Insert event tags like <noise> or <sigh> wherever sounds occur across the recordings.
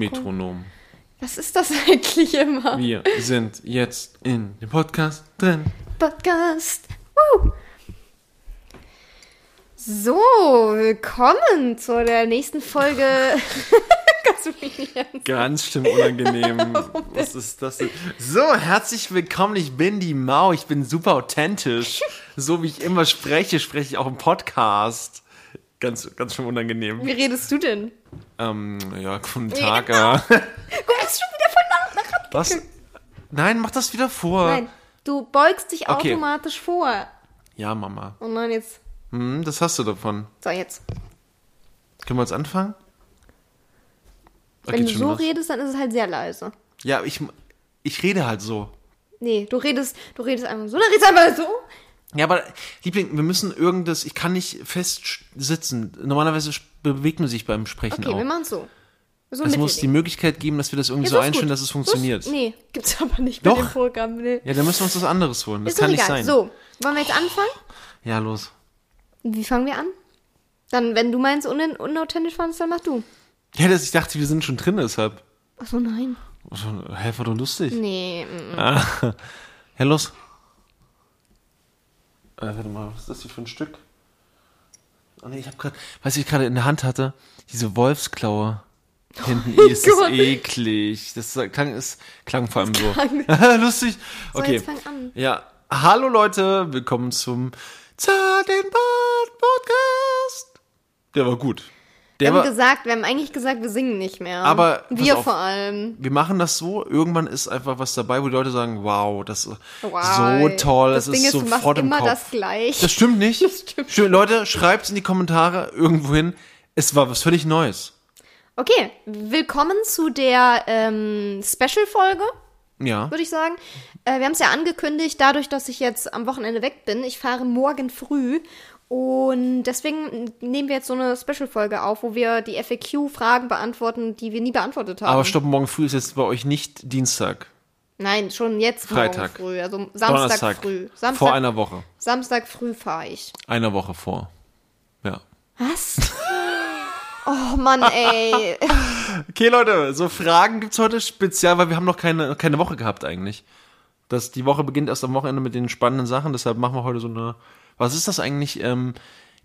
Metronom. Was ist das <laughs> eigentlich immer? Wir sind jetzt in dem Podcast drin. Podcast. Woo. So, willkommen zu der nächsten Folge. <laughs> Kannst du mich nicht ernst- Ganz schlimm unangenehm. <laughs> Was ist das denn? So, herzlich willkommen. Ich bin die Mau. Ich bin super authentisch. So wie ich immer spreche, spreche ich auch im Podcast. Ganz, ganz schön unangenehm. Wie redest du denn? Ähm, ja, guten Tag. genau. äh. Guck, das ist schon wieder voll nach, nach Was? Nein, mach das wieder vor. Nein, du beugst dich Okay. automatisch vor. Ja, Mama. Oh nein, jetzt. Hm, das hast du davon. So, jetzt. Können wir jetzt anfangen? Wenn du so was. redest, dann ist es halt sehr leise. Ja, ich, ich rede halt so. Nee, du redest, du redest einfach so, dann redest du einfach so. Ja, aber Liebling, wir müssen irgendwas, ich kann nicht fest sitzen. Normalerweise bewegt man sich beim Sprechen Okay, wir auch. machen es so. So Es muss die. Möglichkeit geben, dass wir das irgendwie Ja, so einstellen, gut. dass es So funktioniert. Ist, nee, <laughs> gibt's aber nicht Doch. bei dem Programm. Nee. Ja, dann müssen wir uns was anderes holen. Das ist kann nicht egal. sein. So, wollen wir jetzt anfangen? Ja, los. Wie fangen wir an? Dann, wenn du meinst, un unauthentisch fandest, dann mach du. Ja, das, ich dachte, wir sind schon drin, deshalb. Achso, nein. Also, Hä, war doch lustig. Nee. Ah. <laughs> Ja, los. Äh, warte mal, was ist das hier für ein Stück? Oh nee, ich hab grad, was ich gerade in der Hand hatte, diese Wolfsklaue. Hinten ist es Oh Gott. eklig. Das klang, ist, klang vor allem so. <laughs> Lustig. So, Okay. an. Ja. Hallo Leute, willkommen zum Zart den Bart Podcast. Der war gut. Wir Der haben war, gesagt, wir haben eigentlich gesagt, wir singen nicht mehr. Aber, wir auf. vor allem. wir machen das so, irgendwann ist einfach was dabei, wo die Leute sagen, wow, das ist Wow. so toll, das, das Ding ist ist, du machst sofort im immer Kopf. das gleich. Das stimmt nicht. <laughs> Das stimmt. Schön, Leute, schreibt's in die Kommentare irgendwo hin. Es war was völlig Neues. Okay, willkommen zu der ähm, Special-Folge, Ja. würde ich sagen. Äh, wir haben es ja angekündigt, dadurch, dass ich jetzt am Wochenende weg bin. Ich fahre morgen früh und deswegen nehmen wir jetzt so eine Special-Folge auf, wo wir die FAQ-Fragen beantworten, die wir nie beantwortet haben. Aber stopp, morgen früh ist jetzt bei euch nicht Dienstag. Nein, schon jetzt Freitag. morgen früh, also Samstag Donnerstag. früh. Samstag, Vor einer Woche. Samstag früh fahre ich. Einer Woche vor. Ja. Was? Oh Mann, ey. <laughs> Okay, Leute, so Fragen gibt's heute speziell, weil wir haben noch keine, keine Woche gehabt eigentlich. Das, die Woche beginnt erst am Wochenende mit den spannenden Sachen, deshalb machen wir heute so eine. Was ist das eigentlich? Ähm,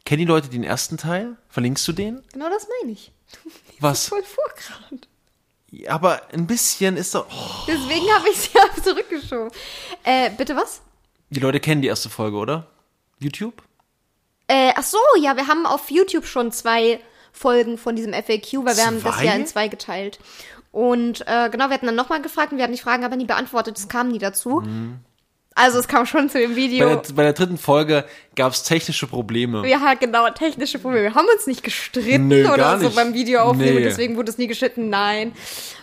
kennen die Leute den ersten Teil? Verlinkst du den? Genau das meine ich. <laughs> Was? Voll vor gerade. Ja, Aber ein bisschen ist doch. Oh, Deswegen habe ich es ja <laughs> zurückgeschoben. Äh, bitte was? die Leute kennen die erste Folge, oder? YouTube? Äh, ach so, ja, wir haben auf YouTube schon zwei Folgen von diesem FAQ, weil wir haben das ja in zwei geteilt. Und äh, genau, wir hatten dann nochmal gefragt und wir haben die Fragen aber nie beantwortet. Es kam nie dazu. Also es kam schon zu dem Bei Video. der, bei der dritten Folge gab's technische Probleme. Ja, genau, technische Probleme. Wir haben uns nicht gestritten Nö, oder so nicht. beim Video aufnehmen, Nee. deswegen wurde es nie geschnitten. Nein.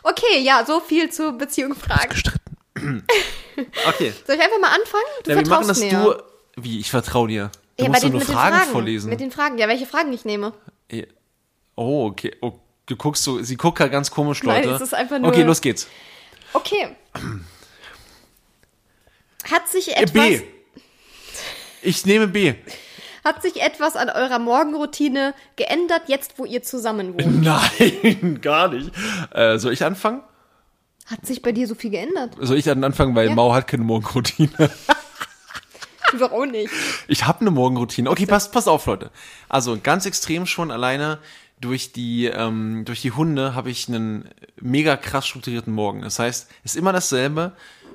Okay, ja, so viel zur Beziehung Fragen. Gestritten. <laughs> Okay. Soll ich einfach mal anfangen? Du Ja, wir machen das mir. du. Wie? Ich vertraue dir. Du ja, musst bei den, nur Fragen, Fragen vorlesen. Mit den Fragen, ja, welche Fragen ich nehme. Ja. Oh, okay. Oh, du guckst so, sie guckt halt ganz komisch, Nein, Leute. es ist einfach nur- Okay, los geht's. Okay. Hat sich Äh, etwas, B. Ich nehme B. hat sich etwas an eurer Morgenroutine geändert, jetzt wo ihr zusammen wohnt? <laughs> Nein, gar nicht. Äh, soll ich anfangen? Hat sich bei dir so viel geändert? Soll ich dann anfangen, weil Ja. Mau hat keine Morgenroutine. Du doch auch nicht. Ich habe eine Morgenroutine. Okay, passt, pass auf, Leute. Also ganz extrem schon alleine durch die ähm, durch die Hunde habe ich einen mega krass strukturierten Morgen. Das heißt, es ist immer dasselbe.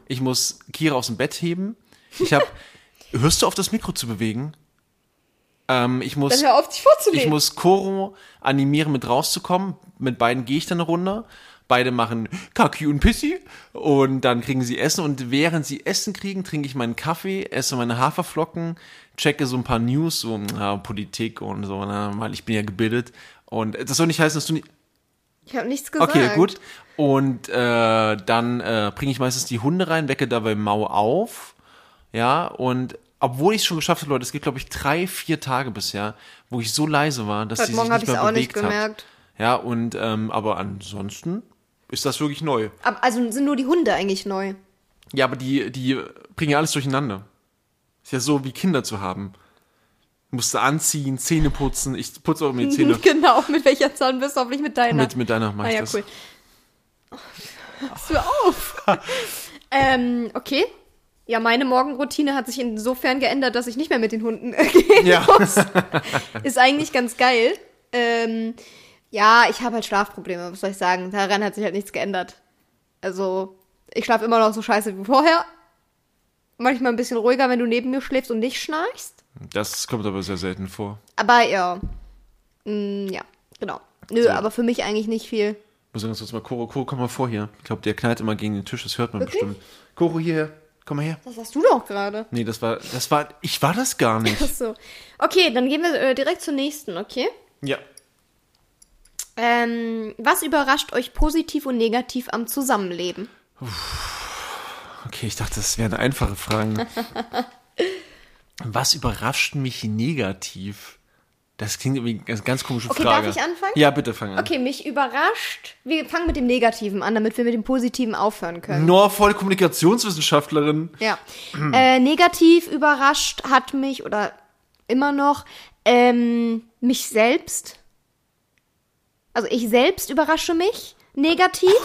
Ich muss Kira aus dem Bett heben. Ich habe <laughs> hörst du auf das Mikro zu bewegen? Ähm, ich muss Dann hör auf, dich vorzulegen. ich muss Koro animieren, mit rauszukommen. Mit beiden gehe ich dann eine Runde. Beide machen Kaki und Pissi und dann kriegen sie Essen und während sie Essen kriegen, trinke ich meinen Kaffee, esse meine Haferflocken, checke so ein paar News, so ja, Politik und so, ne, weil ich bin ja gebildet und das soll nicht heißen, dass du nicht, ich habe nichts gesagt. okay, gut und äh, dann äh, bringe ich meistens die Hunde rein, wecke dabei Mau auf, ja und obwohl ich es schon geschafft habe, Leute, es gibt glaube ich drei, vier Tage bisher, wo ich so leise war, dass Heute sie sich Morgen habe nicht ich es mehr auch nicht bewegt hat. gemerkt. Ja, und ähm, aber ansonsten ist das wirklich neu. Aber, also sind nur die Hunde eigentlich neu. Ja, aber die, die bringen ja alles durcheinander. Ist ja so wie Kinder zu haben. Musste anziehen, Zähne putzen. Ich putze auch mir Zähne. <laughs> genau, mit welcher Zahnbürste, hoffentlich mit deiner. mit, mit deiner mach ah, ich ja, das. cool. Hörst du auf? <laughs> ähm, okay. Ja, meine Morgenroutine hat sich insofern geändert, dass ich nicht mehr mit den Hunden <laughs> gehen Ja. muss. Ist eigentlich ganz geil. Ähm, ja, ich habe halt Schlafprobleme, was soll ich sagen. Daran hat sich halt nichts geändert. Also, ich schlafe immer noch so scheiße wie vorher. Manchmal ein bisschen ruhiger, wenn du neben mir schläfst und nicht schnarchst. Das kommt aber sehr selten vor. Aber ja. Mm, ja, genau. Nö, So. aber für mich eigentlich nicht viel. Ich muss ganz kurz mal, Koro, Koro, komm mal vor hier. Ich glaube, der knallt immer gegen den Tisch, das hört man Wirklich? bestimmt. Koro, hierher. Komm mal her. Das warst du doch gerade. Nee, das war, das war, ich war das gar nicht. Ach so. Okay, dann gehen wir äh, direkt zur nächsten, okay? Ja. Ähm, was überrascht euch positiv und negativ am Zusammenleben? Okay, ich dachte, das wären einfache Fragen. <laughs> Was überrascht mich negativ? Das klingt irgendwie eine ganz komische Okay, Frage. darf ich anfangen? Ja, bitte fang an. Okay, mich überrascht. Wir fangen mit dem Negativen an, damit wir mit dem Positiven aufhören können. Nur voll Kommunikationswissenschaftlerin. Ja. äh, negativ überrascht hat mich oder immer noch ähm, mich selbst. Also ich selbst überrasche mich negativ. <laughs>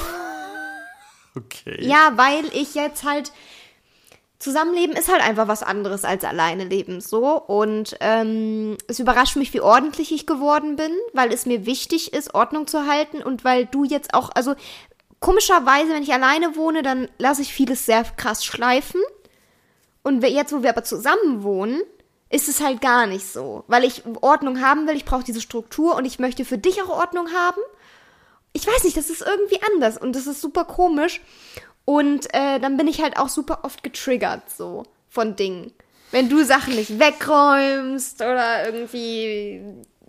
Okay. Ja, weil ich jetzt halt Zusammenleben ist halt einfach was anderes als alleine leben so. Und ähm, es überrascht mich, wie ordentlich ich geworden bin, weil es mir wichtig ist, Ordnung zu halten und weil du jetzt auch, also komischerweise, wenn ich alleine wohne, dann lasse ich vieles sehr krass schleifen. Und jetzt, wo wir aber zusammen wohnen, ist es halt gar nicht so, weil ich Ordnung haben will, ich brauche diese Struktur und ich möchte für dich auch Ordnung haben. Ich weiß nicht, das ist irgendwie anders und das ist super komisch. Und äh, dann bin ich halt auch super oft getriggert so von Dingen. Wenn du Sachen nicht wegräumst oder irgendwie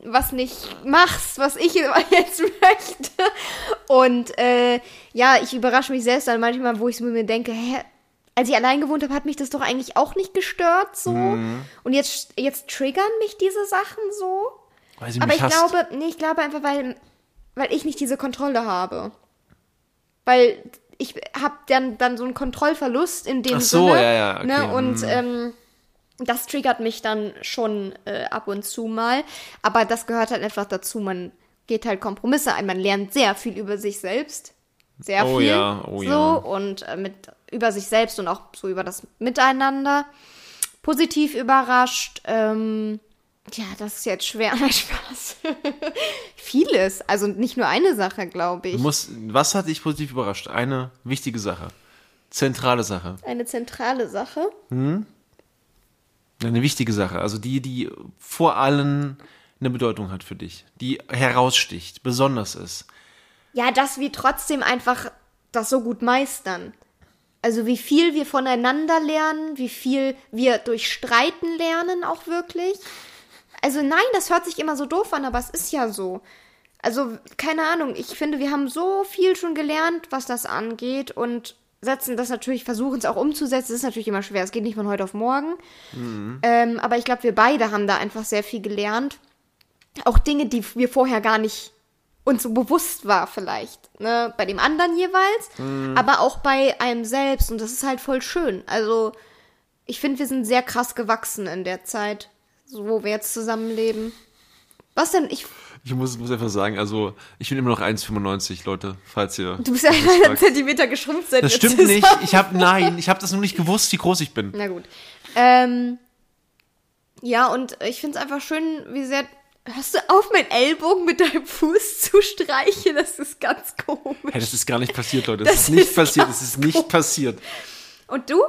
was nicht machst, was ich <laughs> jetzt möchte. Und äh, ja, ich überrasche mich selbst dann manchmal, wo ich mir denke, hä, als ich allein gewohnt habe, hat mich das doch eigentlich auch nicht gestört so. Und jetzt, jetzt triggern mich diese Sachen so. Weil sie Aber mich ich hasst. glaube, nee, ich glaube einfach, weil, weil ich nicht diese Kontrolle habe. Weil ich habe dann, dann so einen Kontrollverlust in dem Ach so, Sinne. ja, ja, okay, Ne? Und hm. ähm, das triggert mich dann schon äh, ab und zu mal. Aber das gehört halt einfach dazu. Man geht halt Kompromisse ein. Man lernt sehr viel über sich selbst. Sehr Oh viel. ja, oh so. ja. Und äh, mit, über sich selbst und auch so über das Miteinander. Positiv überrascht. Ähm, ja, das ist jetzt schwer. <laughs> Nein, Spaß. Vieles. Also nicht nur eine Sache, glaube ich. Du musst, was hat dich positiv überrascht? Eine wichtige Sache. Zentrale Sache. Eine zentrale Sache. Eine wichtige Sache. Also die, die vor allen eine Bedeutung hat für dich. Die heraussticht, besonders ist. Ja, dass wir trotzdem einfach das so gut meistern. Also wie viel wir voneinander lernen, wie viel wir durch Streiten lernen auch wirklich. Also nein, das hört sich immer so doof an, aber es ist ja so. Also keine Ahnung, ich finde, wir haben so viel schon gelernt, was das angeht und setzen das natürlich, versuchen es auch umzusetzen. Das ist natürlich immer schwer, es geht nicht von heute auf morgen. Ähm, aber ich glaube, wir beide haben da einfach sehr viel gelernt. Auch Dinge, die wir vorher gar nicht uns so bewusst war vielleicht, ne, bei dem anderen jeweils, aber auch bei einem selbst und das ist halt voll schön. Also ich finde, wir sind sehr krass gewachsen in der Zeit, so wo wir jetzt zusammenleben. Was denn? Ich, Ich muss, muss einfach sagen, also ich bin immer noch 1,95, Leute, falls ihr. du bist ja einen Zentimeter geschrumpft seit Das stimmt zusammen- nicht. Ich habe nein, ich habe das nur nicht gewusst, wie groß ich bin. Na gut. Ähm, ja, und ich finde es einfach schön, wie sehr. Hörst du auf, meinen Ellbogen mit deinem Fuß zu streichen? Das ist ganz komisch. Hey, das ist gar nicht passiert, Leute. Das, Das ist nicht ist passiert. Das ist nicht passiert. Und du?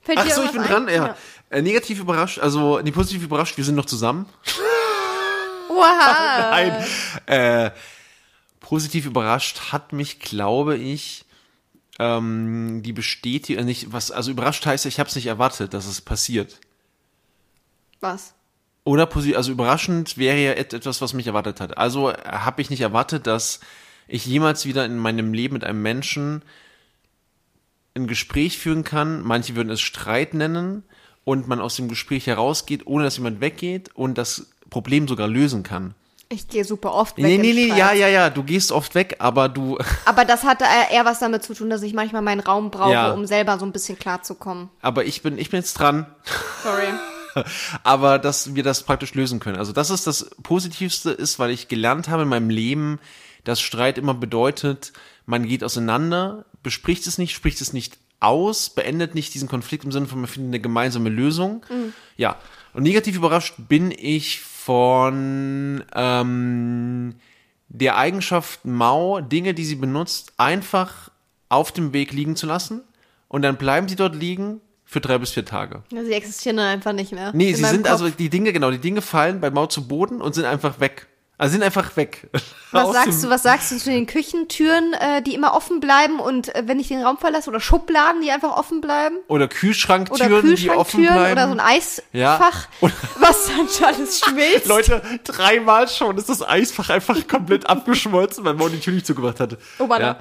Fällt Ach dir so, ich bin ein? dran. Ja. Äh, negativ überrascht, also nee, positiv überrascht. Wir sind noch zusammen. <laughs> Oha. Nein. Äh, positiv überrascht hat mich, glaube ich, ähm, die Bestätigung, äh, nicht was, also überrascht heißt, ich habe es nicht erwartet, dass es passiert. Was? Oder posi- also überraschend wäre ja et- etwas, was mich erwartet hat. Also äh, habe ich nicht erwartet, dass ich jemals wieder in meinem Leben mit einem Menschen ein Gespräch führen kann. Manche würden es Streit nennen und man aus dem Gespräch herausgeht, ohne dass jemand weggeht und das Problem sogar lösen kann. Ich gehe super oft weg. Nee, nee, nee, ja, ja, ja, du gehst oft weg, aber du, <laughs> Aber das hatte eher was damit zu tun, dass ich manchmal meinen Raum brauche, Ja. um selber so ein bisschen klarzukommen. aber ich bin, ich bin jetzt dran, Sorry. <laughs> aber dass wir das praktisch lösen können. Also das ist das Positivste ist, weil ich gelernt habe in meinem Leben, dass Streit immer bedeutet, man geht auseinander, bespricht es nicht, spricht es nicht aus, beendet nicht diesen Konflikt im Sinne von, man findet eine gemeinsame Lösung. Ja. Und negativ überrascht bin ich von ähm, der Eigenschaft Mau, Dinge, die sie benutzt, einfach auf dem Weg liegen zu lassen und dann bleiben sie dort liegen für drei bis vier Tage. Sie existieren dann einfach nicht mehr. Nee, sie sind Kopf. also, die Dinge, genau, die Dinge fallen bei Mau zu Boden und sind einfach weg. Also sind einfach weg. Was sagst du, was sagst du zu den Küchentüren, äh, die immer offen bleiben und äh, wenn ich den Raum verlasse oder Schubladen, die einfach offen bleiben? Oder Oder Kühlschranktüren, die offen Kühlschranktüren bleiben. oder so ein Eisfach, Ja. <laughs> Was dann schon alles schmilzt. Leute, dreimal schon ist das Eisfach einfach komplett <laughs> abgeschmolzen, weil Mau die Tür nicht zugemacht hatte. Obala. Ja.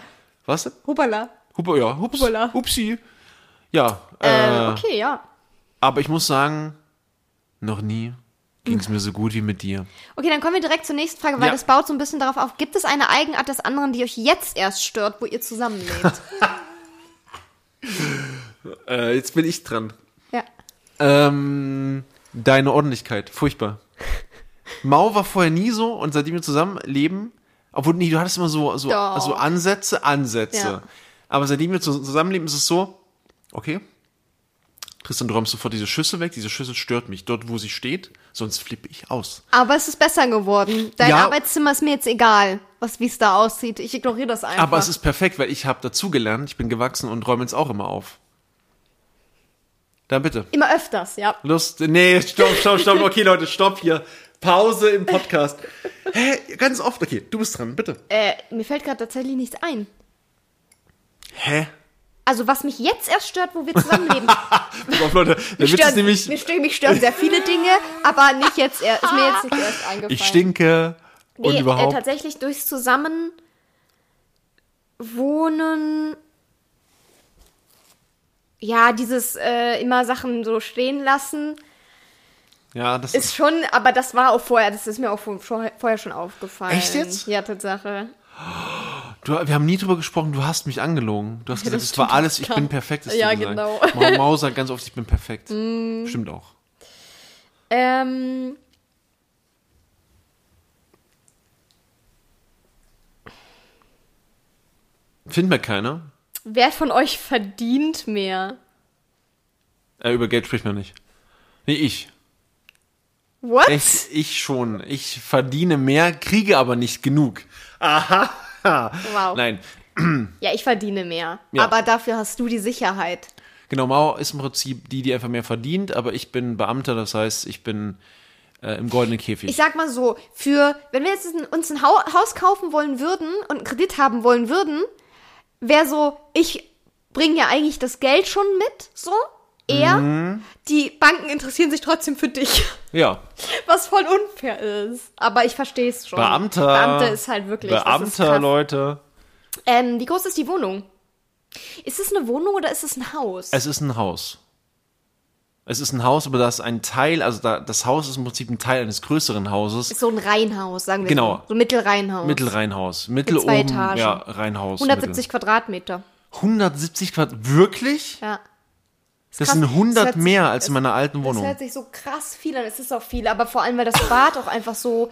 Was? Hubala. Hupe, ja, hups, Hupala. upsi. Ja, Äh, äh, okay, ja. aber ich muss sagen, noch nie ging es mir so gut wie mit dir. Okay, dann kommen wir direkt zur nächsten Frage, weil Ja. das baut so ein bisschen darauf auf. Gibt es eine Eigenart des anderen, die euch jetzt erst stört, wo ihr zusammenlebt? <laughs> Äh, jetzt bin ich dran. ja. Ähm, deine Ordentlichkeit, furchtbar. Mau war vorher nie so und seitdem wir zusammenleben, obwohl, nee, du hattest immer so, so, Doch. so Ansätze, Ansätze. Ja. Aber seitdem wir zu- zusammenleben, ist es so, okay, Tristan, du räumst sofort diese Schüssel weg, diese Schüssel stört mich dort, wo sie steht, sonst flippe ich aus. Aber es ist besser geworden. Dein Ja. Arbeitszimmer ist mir jetzt egal, was wie es da aussieht. Ich ignoriere das einfach. Aber es ist perfekt, weil ich habe dazugelernt, ich bin gewachsen und räume jetzt auch immer auf. Dann bitte. immer öfters, ja. Lust. Nee, stopp, stopp, stopp. Okay, Leute, stopp hier. Pause im Podcast. <laughs> Hä? Ganz oft. Okay, du bist dran, bitte. Äh, mir fällt gerade tatsächlich nichts ein. Hä? Also was mich jetzt erst stört, wo wir zusammenleben. <laughs> Auf, Leute. Der Mich Witz ist stören, nämlich, mich, mich stören sehr viele Dinge, aber nicht jetzt erst, ist mir jetzt nicht erst <laughs> eingefallen. ich stinke und Nee, äh, überhaupt. tatsächlich durchs Zusammenwohnen. Ja, dieses äh, immer Sachen so stehen lassen ja, das ist schon, aber das war auch vorher, das ist mir auch vor- vorher vorher schon aufgefallen. Echt jetzt? Ja, Tatsache. Du, wir haben nie drüber gesprochen, du hast mich angelogen. Du hast gesagt, es war alles, ich bin perfekt. Ja, genau. Mau sagt ganz oft, ich bin perfekt. <laughs> Mm. Stimmt auch. Ähm, Finden wir keiner. wer von euch verdient mehr? Äh, über Geld spricht man nicht. Nee, ich. What? Ich, ich schon. Ich verdiene mehr, kriege aber nicht genug. Aha. Wow. Nein. Ja, ich verdiene mehr. Ja. Aber dafür hast du die Sicherheit. Genau, Mauer ist im Prinzip die, die einfach mehr verdient, aber ich bin Beamter, das heißt, ich bin äh, im goldenen Käfig. Ich sag mal so, für, wenn wir jetzt uns ein Hau Haus kaufen wollen würden und einen Kredit haben wollen würden, wäre so, ich bringe ja eigentlich das Geld schon mit, so. Er, Mhm. die Banken interessieren sich trotzdem für dich. ja, Was voll unfair ist. Aber ich verstehe es schon. Beamter. Beamter ist halt wirklich. das Beamter. Leute. Ähm, wie groß ist die Wohnung? Ist es eine Wohnung oder ist es ein Haus? Es ist ein Haus. Es ist ein Haus, aber da ist ein Teil, also da, das Haus ist im Prinzip ein Teil eines größeren Hauses. ist so ein Reihenhaus, sagen wir Genau. so. So ein Mittelreihenhaus. Mittelreihenhaus. Mittel zwei oben, Etagen. ja, Reihenhaus. 170 Quadratmeter. Mittel. 170 Quadrat. Wirklich? Ja. Das krass. sind 100 Das hört sich- mehr als es- in meiner alten Das Wohnung. hört sich so krass viel an. Es ist auch viel, aber vor allem, weil das Bad auch einfach so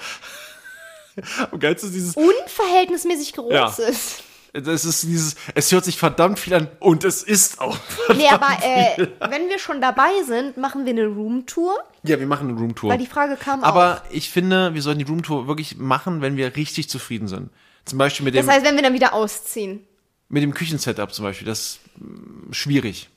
unverhältnismäßig groß Ja. ist. das ist dieses, es hört sich verdammt viel an und es ist auch. <laughs> Nee, aber äh, wenn wir schon dabei sind, machen wir eine Roomtour, Ja, wir machen eine Roomtour. weil die Frage kam auch. Aber ich finde, wir sollten die Roomtour wirklich machen, wenn wir richtig zufrieden sind. Zum Beispiel mit dem, Das heißt, wenn wir dann wieder ausziehen. mit dem Küchensetup zum Beispiel. Das ist schwierig.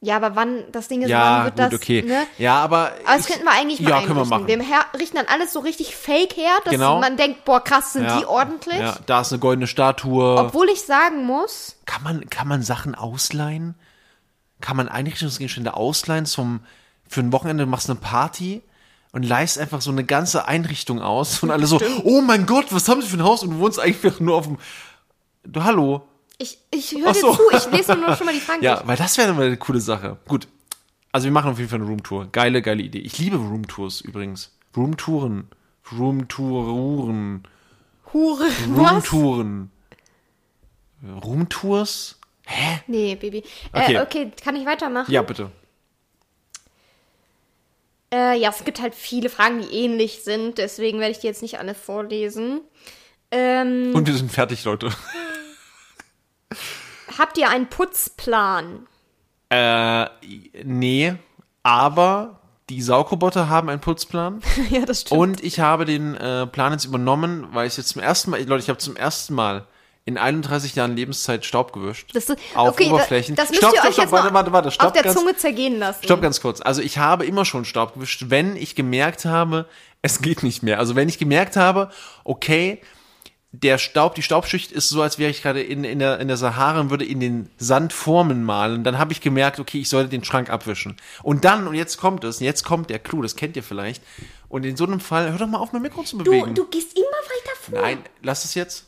Ja, aber wann, das Ding ist, Ja, wann wird gut, das, okay. ne? Ja, aber. Aber das ich- könnten wir eigentlich mal Ja, können wir machen. Wir her richten dann alles so richtig fake her, dass Genau. man denkt, boah, krass, sind ja, die ordentlich. Ja, da ist eine goldene Statue. Obwohl ich sagen muss, Kann man, kann man Sachen ausleihen? Kann man Einrichtungsgegenstände ausleihen zum, für ein Wochenende du machst eine Party und leihst einfach so eine ganze Einrichtung aus und alle so, <laughs> oh mein Gott, was haben sie für ein Haus und du wohnst einfach nur auf dem, du, hallo. Ich, ich höre Ach dir so. zu, ich lese nur schon mal die Fragen Ja, durch. weil das wäre mal eine coole Sache. Gut. Also wir machen auf jeden Fall eine Roomtour. Geile, geile Idee. Ich liebe Roomtours übrigens. Roomtouren. Roomtouren. Hure? Roomtouren. Roomtours? Hä? Nee, Baby. Okay. Äh, okay, kann ich weitermachen? Ja, bitte. Äh, ja, es gibt halt viele Fragen, die ähnlich sind, deswegen werde ich die jetzt nicht alle vorlesen. Ähm, Und wir sind fertig, Leute. Habt ihr einen Putzplan? Äh, nee, aber die Saugroboter haben einen Putzplan. <laughs> ja, das stimmt. Und ich habe den äh, Plan jetzt übernommen, weil ich jetzt zum ersten Mal, Leute, ich habe zum ersten Mal in 31 Jahren Lebenszeit Staub gewischt. Das auf okay, da- Oberflächen. das müsst stopp, ihr stopp, euch stopp, jetzt warte, warte, warte, stopp auf der ganz, Zunge zergehen lassen. Stopp ganz kurz. Also ich habe immer schon Staub gewischt, wenn ich gemerkt habe, es geht nicht mehr. Also wenn ich gemerkt habe, okay, der Staub, die Staubschicht ist so, als wäre ich gerade in, in, der, in der Sahara und würde in den Sand Formen malen. Dann habe ich gemerkt, okay, ich sollte den Schrank abwischen. Und dann, und jetzt kommt es, jetzt kommt der Clou, das kennt ihr vielleicht. Und in so einem Fall, hör doch mal auf, mein Mikro zu Du, bewegen. du gehst immer weiter vor. Nein, lass es jetzt.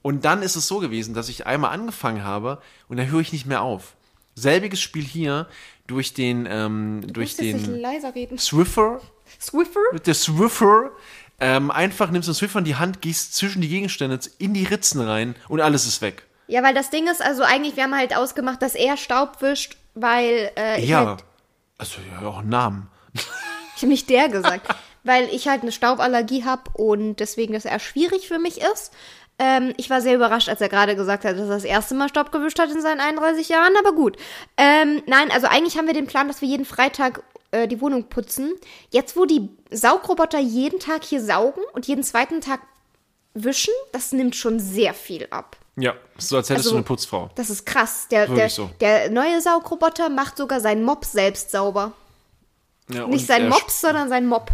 Und dann ist es so gewesen, dass ich einmal angefangen habe und dann höre ich nicht mehr auf. Selbiges Spiel hier durch den, ähm, durch Du den leiser reden. Swiffer, Swiffer? mit der Swiffer, ähm, einfach nimmst du den Swiffer in die Hand, gehst zwischen die Gegenstände in die Ritzen rein und alles ist weg. Ja, weil das Ding ist, also eigentlich, wir haben halt ausgemacht, dass er Staub wischt, weil äh, Ja. halt, Also ja, auch einen Namen. ich hab nicht der gesagt, weil ich halt eine Stauballergie habe und deswegen das eher schwierig für mich ist. Ähm, ich war sehr überrascht, als er gerade gesagt hat, dass er das erste Mal Staub gewischt hat in seinen 31 Jahren, aber gut. Ähm, nein, also eigentlich haben wir den Plan, dass wir jeden Freitag äh, die Wohnung putzen. Jetzt, wo die Saugroboter jeden Tag hier saugen und jeden zweiten Tag wischen, das nimmt schon sehr viel ab. Ja, so als hättest Also- du eine Putzfrau. Das ist krass. Der, der, so. der neue Saugroboter macht sogar seinen Mob selbst sauber. Ja, Nicht und sein er- Mops, sondern sein Mob.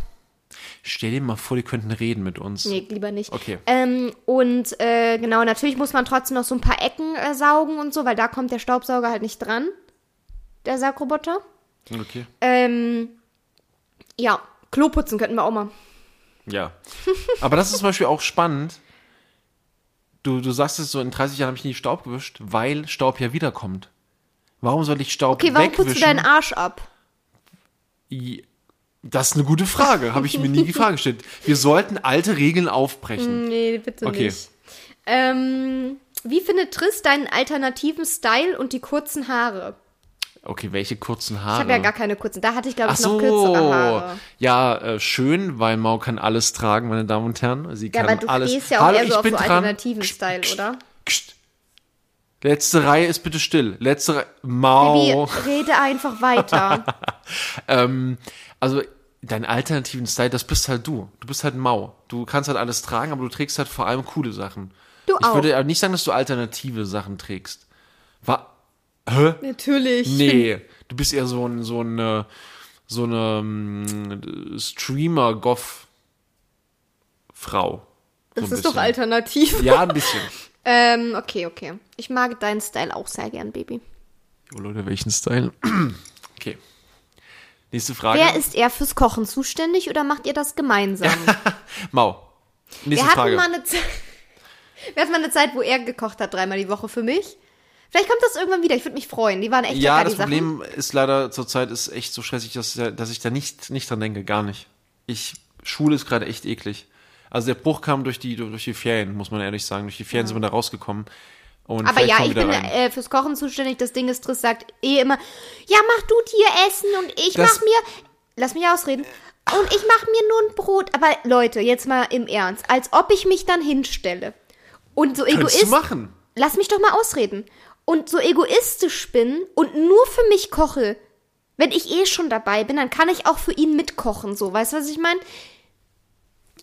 Stell dir mal vor, die könnten reden mit uns. Nee, lieber nicht. Okay. Ähm, und äh, genau, natürlich muss man trotzdem noch so ein paar Ecken äh, saugen und so, weil da kommt der Staubsauger halt nicht dran. Der Saugroboter. Okay. Ähm, ja, Klo putzen könnten wir auch mal. Ja. Aber das ist zum Beispiel auch spannend. Du, du sagst es so, in 30 Jahren habe ich nie Staub gewischt, weil Staub ja wiederkommt. Warum soll ich Staub Okay, warum wegwischen? putzt du deinen Arsch ab? Das ist eine gute Frage, habe ich mir nie die <laughs> Frage gestellt. Wir sollten alte Regeln aufbrechen. Nee, bitte Okay. nicht. Ähm, wie findet Triss deinen alternativen Style und die kurzen Haare? Okay, welche kurzen Ich Haare? habe ja gar keine kurzen. Da hatte ich, glaube Ach ich, noch kürzere so. Haare. Ja, äh, schön, weil Mau kann alles tragen, meine Damen und Herren. Sie Ja, kann aber du alles. stehst ja auch Hallo, eher ich so auf so alternativen Kst, Style, kst, oder? kst. Letzte Reihe ist bitte still. Letzte Reihe. Mau. Baby, rede einfach weiter. <laughs> Ähm, also deinen alternativen Style, das bist halt du. Du bist halt Mau. Du kannst halt alles tragen, aber du trägst halt vor allem coole Sachen. Du ich auch. würde aber nicht sagen, dass du alternative Sachen trägst. War. Hä? Natürlich. Nee, du bist eher so ein so eine so eine mm, Streamer Goth Frau. So Das ein ist doch bisschen. alternativ. Ja, ein bisschen. <laughs> Ähm, okay, okay. Ich mag deinen Style auch sehr gern, Baby. Oh Leute, welchen Style? <clears throat> Okay. Nächste Frage. Wer ist eher fürs Kochen zuständig oder macht ihr das gemeinsam? <laughs> Mau. Nächste Wir hatten, Frage. mal eine Zeit, <laughs> wir hatten mal eine Zeit, wo er gekocht hat, dreimal die Woche für mich. Vielleicht kommt das irgendwann wieder. Ich würde mich freuen. Die waren echt Ja, lecker, das die Sachen. Problem ist leider zurzeit ist echt so stressig, dass, dass ich da nicht, nicht dran denke, gar nicht. Ich, Schule ist gerade echt eklig. Also der Bruch kam durch die, durch die Ferien, muss man ehrlich sagen. Durch die Ferien sind wir da rausgekommen. Und Aber ja, ich bin äh, fürs Kochen zuständig. Das Ding ist, Triss sagt eh immer, ja, mach du dir Essen und ich Das- mach mir, lass mich ausreden, und ich mach mir nur ein Brot. Aber Leute, jetzt mal im Ernst, als ob ich mich dann hinstelle und so Könntest du egoist, machen. lass mich doch mal ausreden, und so egoistisch bin und nur für mich koche. Wenn ich eh schon dabei bin, dann kann ich auch für ihn mitkochen, so, weißt du, was ich meine?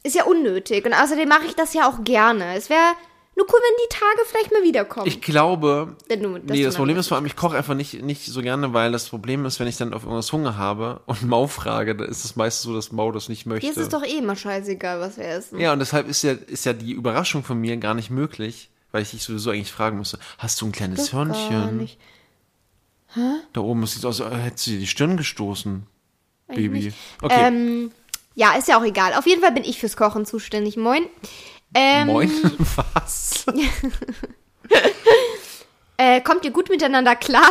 Ist ja unnötig. Und außerdem mache ich das ja auch gerne. Es wäre nur cool, wenn die Tage vielleicht mal wiederkommen. Ich glaube, Wenn du- nee, das Problem ist vor allem, ich koche einfach nicht, nicht so gerne, weil das Problem ist, wenn ich dann auf irgendwas Hunger habe und <laughs> Mau frage, dann ist es meistens so, dass Mau das nicht möchte. Dir ist es doch eh immer scheißegal, was wir essen. ja, und deshalb ist ja, ist ja die Überraschung von mir gar nicht möglich, weil ich dich sowieso eigentlich fragen müsste, hast du ein kleines gar Hörnchen? Da oben sieht aus, als hättest du dir die Stirn gestoßen, Baby. nicht. Okay, Ähm, ja, ist ja auch egal. Auf jeden Fall bin ich fürs Kochen zuständig. Moin. Ähm, moin, <laughs> <laughs> was? <laughs> Äh, kommt ihr gut miteinander klar?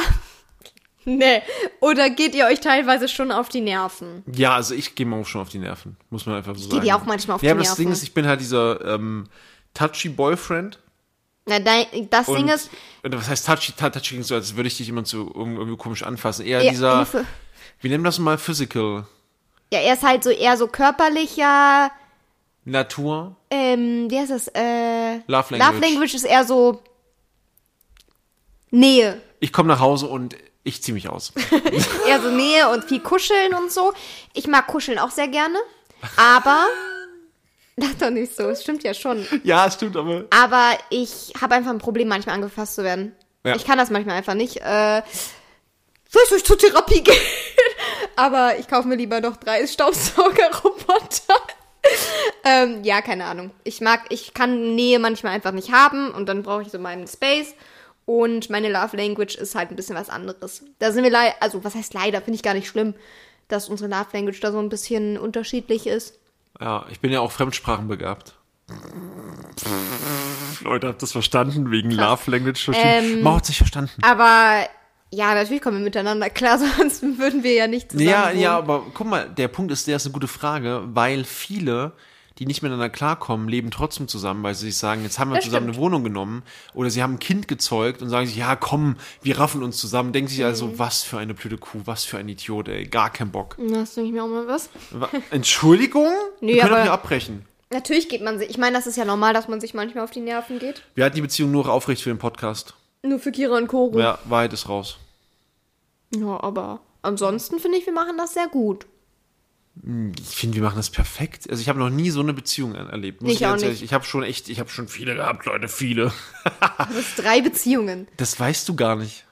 nee. Oder geht ihr euch teilweise schon auf die Nerven? Ja, also ich gehe mir auch schon auf die Nerven, muss man einfach so sagen. dir auch manchmal auf ja, die aber das Ding Nerven. ist, ich bin halt dieser ähm, touchy Boyfriend. Na, das Und, Ding ist, und was heißt touchy? Touchy klingt so, als würde ich dich immer so irgendwie, komisch anfassen. Eher Ja, dieser, Hilfe. wie nennen wir das mal, physical. ja, er ist halt so eher so körperlicher, Natur, Ähm, wie heißt das? Äh, Love Language. Love Language ist eher so Nähe. Ich komme nach Hause und ich ziehe mich aus. <laughs> Eher so Nähe und viel Kuscheln und so. Ich mag Kuscheln auch sehr gerne. Aber. Das doch nicht so, es stimmt ja schon. ja, es stimmt, aber. Aber ich habe einfach ein Problem, manchmal angefasst zu werden. Ja. Ich kann das manchmal einfach nicht. Äh, soll ich zur Therapie <laughs> gehen? Aber ich kaufe mir lieber noch drei Staubsaugerroboter. ähm, ja, keine Ahnung. Ich mag, ich kann Nähe manchmal einfach nicht haben und dann brauche ich so meinen Space. Und meine Love Language ist halt ein bisschen was anderes. Da sind wir leider, also was heißt leider, finde ich gar nicht schlimm, dass unsere Love Language da so ein bisschen unterschiedlich ist. Ja, ich bin ja auch Fremdsprachenbegabt. Leute, habt das verstanden? Wegen Love Language verstehen? Ähm, Mau hat sich verstanden. Aber ja, natürlich kommen wir miteinander klar, <laughs> sonst würden wir ja nicht zusammen Ja, wohnen. ja, aber guck mal, der Punkt ist, der ist eine gute Frage, weil viele, die nicht miteinander klarkommen, leben trotzdem zusammen, weil sie sich sagen, jetzt haben wir Das zusammen stimmt. eine Wohnung genommen oder sie haben ein Kind gezeugt und sagen sich, ja, komm, wir raffen uns zusammen. Denken sich also, Mhm. was für eine blöde Kuh, was für ein Idiot, ey, gar kein Bock. Hast du nicht mehr auch mal was? Wa- Entschuldigung? <laughs> Nee, wir können aber- hier abbrechen. Natürlich geht man sich. Ich meine, das ist ja normal, dass man sich manchmal auf die Nerven geht. Wir hatten die Beziehung nur aufrecht für den Podcast. Nur für Kira und Koro. Ja, Wahrheit ist raus. Ja, aber ansonsten finde ich, wir machen das sehr gut. Ich finde, wir machen das perfekt. Also ich habe noch nie so eine Beziehung er- erlebt. Muss Ich auch ganz nicht. ehrlich- Ich habe schon echt, ich habe schon viele gehabt, Leute, viele. <laughs> Das ist drei Beziehungen. Das weißt du gar nicht.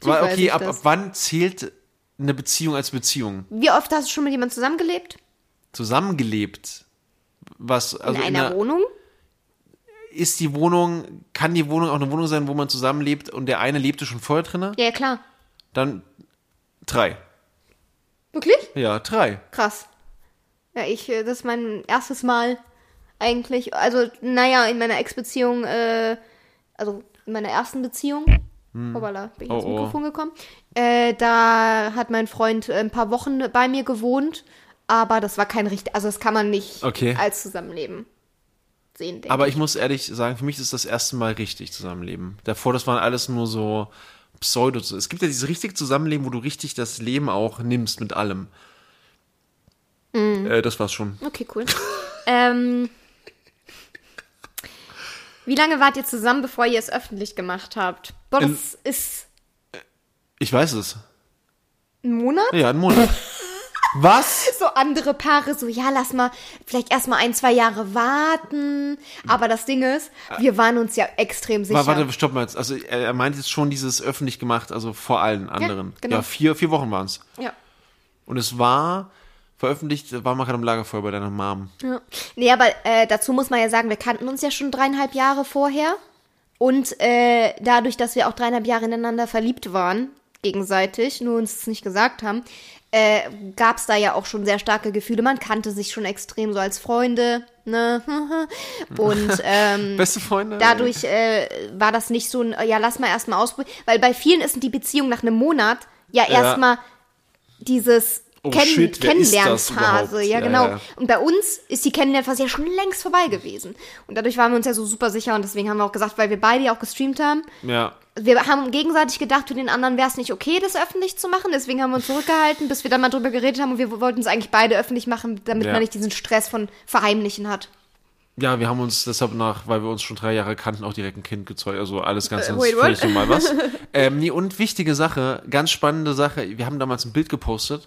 Weil, okay, ich ab, ab wann zählt eine Beziehung als Beziehung? Wie oft hast du schon mit jemandem zusammengelebt? Zusammengelebt. Was, also in in einer einer, Wohnung? ist die Wohnung, kann die Wohnung auch eine Wohnung sein, wo man zusammenlebt und der eine lebte schon vorher drinne? Ja, klar. Dann drei. Wirklich? Ja, drei. Krass. Ja, ich, äh, das ist mein erstes Mal eigentlich. Also, naja, in meiner Ex-Beziehung, äh, also in meiner ersten Beziehung. Hoppala, bin ich Oh, ins oh. Mikrofon gekommen. Äh, da hat mein Freund äh, ein paar Wochen bei mir gewohnt, aber das war kein richtig, also das kann man nicht Okay. als Zusammenleben sehen, Aber ich muss ehrlich sagen, für mich ist das erste Mal richtig Zusammenleben. Davor, das waren alles nur so Pseudo. Es gibt ja dieses richtig Zusammenleben, wo du richtig das Leben auch nimmst mit allem. Mhm. Äh, das war's schon. Okay, cool. <laughs> ähm, wie lange wart ihr zusammen, bevor ihr es öffentlich gemacht habt? Boah, das ist Ich weiß es. ein Monat? Ja, ein Monat. <laughs> Was? So andere Paare, so, ja, lass mal vielleicht erst mal ein, zwei Jahre warten. Aber das Ding ist, wir waren uns ja extrem sicher. Wa- Warte, stopp mal jetzt. Also er, meint jetzt schon dieses öffentlich gemacht, also vor allen anderen. genau. Ja, vier, vier Wochen waren es. Ja. Und es war veröffentlicht, war mal gerade im Lagerfeuer bei deiner Mom. ja. Nee, aber äh, dazu muss man ja sagen, wir kannten uns ja schon dreieinhalb Jahre vorher. Und äh, dadurch, dass wir auch dreieinhalb Jahre ineinander verliebt waren, gegenseitig, nur uns es nicht gesagt haben, äh, gab es da ja auch schon sehr starke Gefühle. Man kannte sich schon extrem so als Freunde. Ne? <laughs> Und ähm, <laughs> Beste Freunde? dadurch äh, war das nicht so ein, ja, lass mal erstmal ausprobieren. Weil bei vielen ist die Beziehung nach einem Monat ja erstmal dieses Oh, Kenn shit, Kennenlernphase. Ja, genau. ja. Und bei uns ist die Kennenlernphase ja schon längst vorbei gewesen. Und dadurch waren wir uns ja so super sicher und deswegen haben wir auch gesagt, weil wir beide ja auch gestreamt haben, Ja. wir haben gegenseitig gedacht, für den anderen wäre es nicht okay, das öffentlich zu machen. Deswegen haben wir uns zurückgehalten, bis wir dann mal drüber geredet haben und wir wollten es eigentlich beide öffentlich machen, damit Ja. man nicht diesen Stress von Verheimlichen hat. Ja, wir haben uns deshalb nach, weil wir uns schon drei Jahre kannten, auch direkt ein Kind gezeugt. Also alles ganz, Äh, ganz wait, völlig normal was. <laughs> ähm, nee, und wichtige Sache, ganz spannende Sache. Wir haben damals ein Bild gepostet.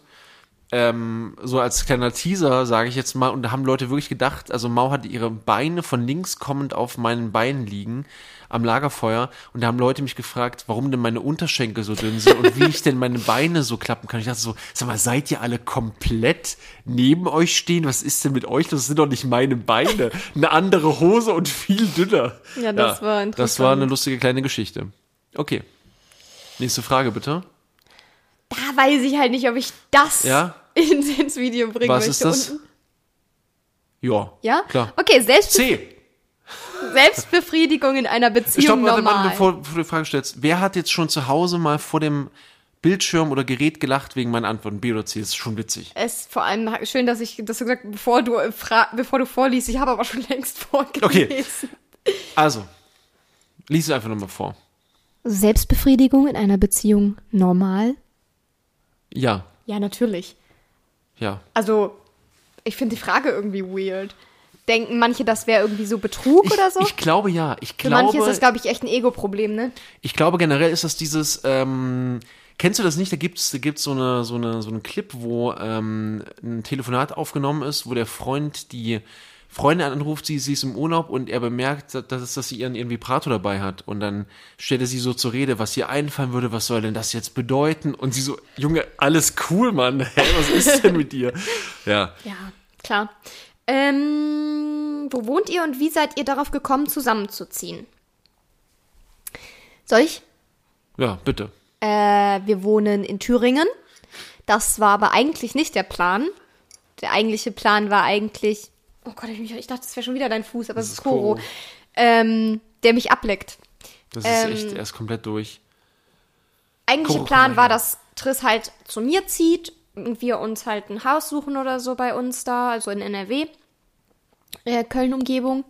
Ähm, so als kleiner Teaser, sage ich jetzt mal, und da haben Leute wirklich gedacht, also Mau hatte ihre Beine von links kommend auf meinen Beinen liegen am Lagerfeuer und da haben Leute mich gefragt, warum denn meine Unterschenkel so dünn sind und wie ich denn meine Beine so klappen kann. Ich dachte so, sag mal, seid ihr alle komplett neben euch stehen? Was ist denn mit euch? Das sind doch nicht meine Beine. Eine andere Hose und viel dünner. Ja, das war Das interessant. war eine lustige kleine Geschichte. Okay. Nächste Frage bitte. Da weiß ich halt nicht, ob ich das Ja? <laughs> ins, ins Video bringen Was möchte. ist das? Unten. Ja. Ja? Klar. Okay, Selbst, C. Selbstbefriedigung in einer Beziehung Stopp, warte, normal. warte, bevor, bevor du die Frage stellst. Wer hat jetzt schon zu Hause mal vor dem Bildschirm oder Gerät gelacht wegen meinen Antworten? B oder C? Das ist schon witzig. es ist vor allem schön, dass ich das gesagt bevor du äh, bevor du vorliest. Ich habe aber schon längst vorgelesen. Also, lies es einfach nochmal vor. Selbstbefriedigung in einer Beziehung normal? Ja, Ja, natürlich. ja. Also, ich finde die Frage irgendwie weird. denken manche, das wäre irgendwie so Betrug Ich, oder so. ich glaube ja. Ich Für manche ist glaube, das, glaube ich, echt ein Ego-Problem, ne? ich glaube generell ist das dieses, ähm, kennst du das nicht? Da gibt's, da gibt's so eine, so eine, so einen Clip, wo ähm, ein Telefonat aufgenommen ist, wo der Freund die Freundin anruft, sie, sie ist im Urlaub und er bemerkt, dass, dass sie ihren, ihren Vibrator dabei hat. Und dann stellt er sie so zur Rede, was ihr einfallen würde, was soll denn das jetzt bedeuten? Und sie so, Junge, alles cool, Mann. <laughs> Hä, was ist denn mit dir? Ja. Ja, klar. Ähm, wo wohnt ihr und wie seid ihr darauf gekommen, zusammenzuziehen? Soll ich? Ja, bitte. Äh, wir wohnen in Thüringen. Das war aber eigentlich nicht der Plan. Der eigentliche Plan war eigentlich. Oh Gott, ich, ich dachte, das wäre schon wieder dein Fuß, aber es ist Koro. Ähm, der mich ableckt. Das ist Ähm, echt, er ist komplett durch. Eigentliche Koro, Plan war, dass Triss halt zu mir zieht und wir uns halt ein Haus suchen oder so bei uns da, also in NRW, äh, Köln-Umgebung.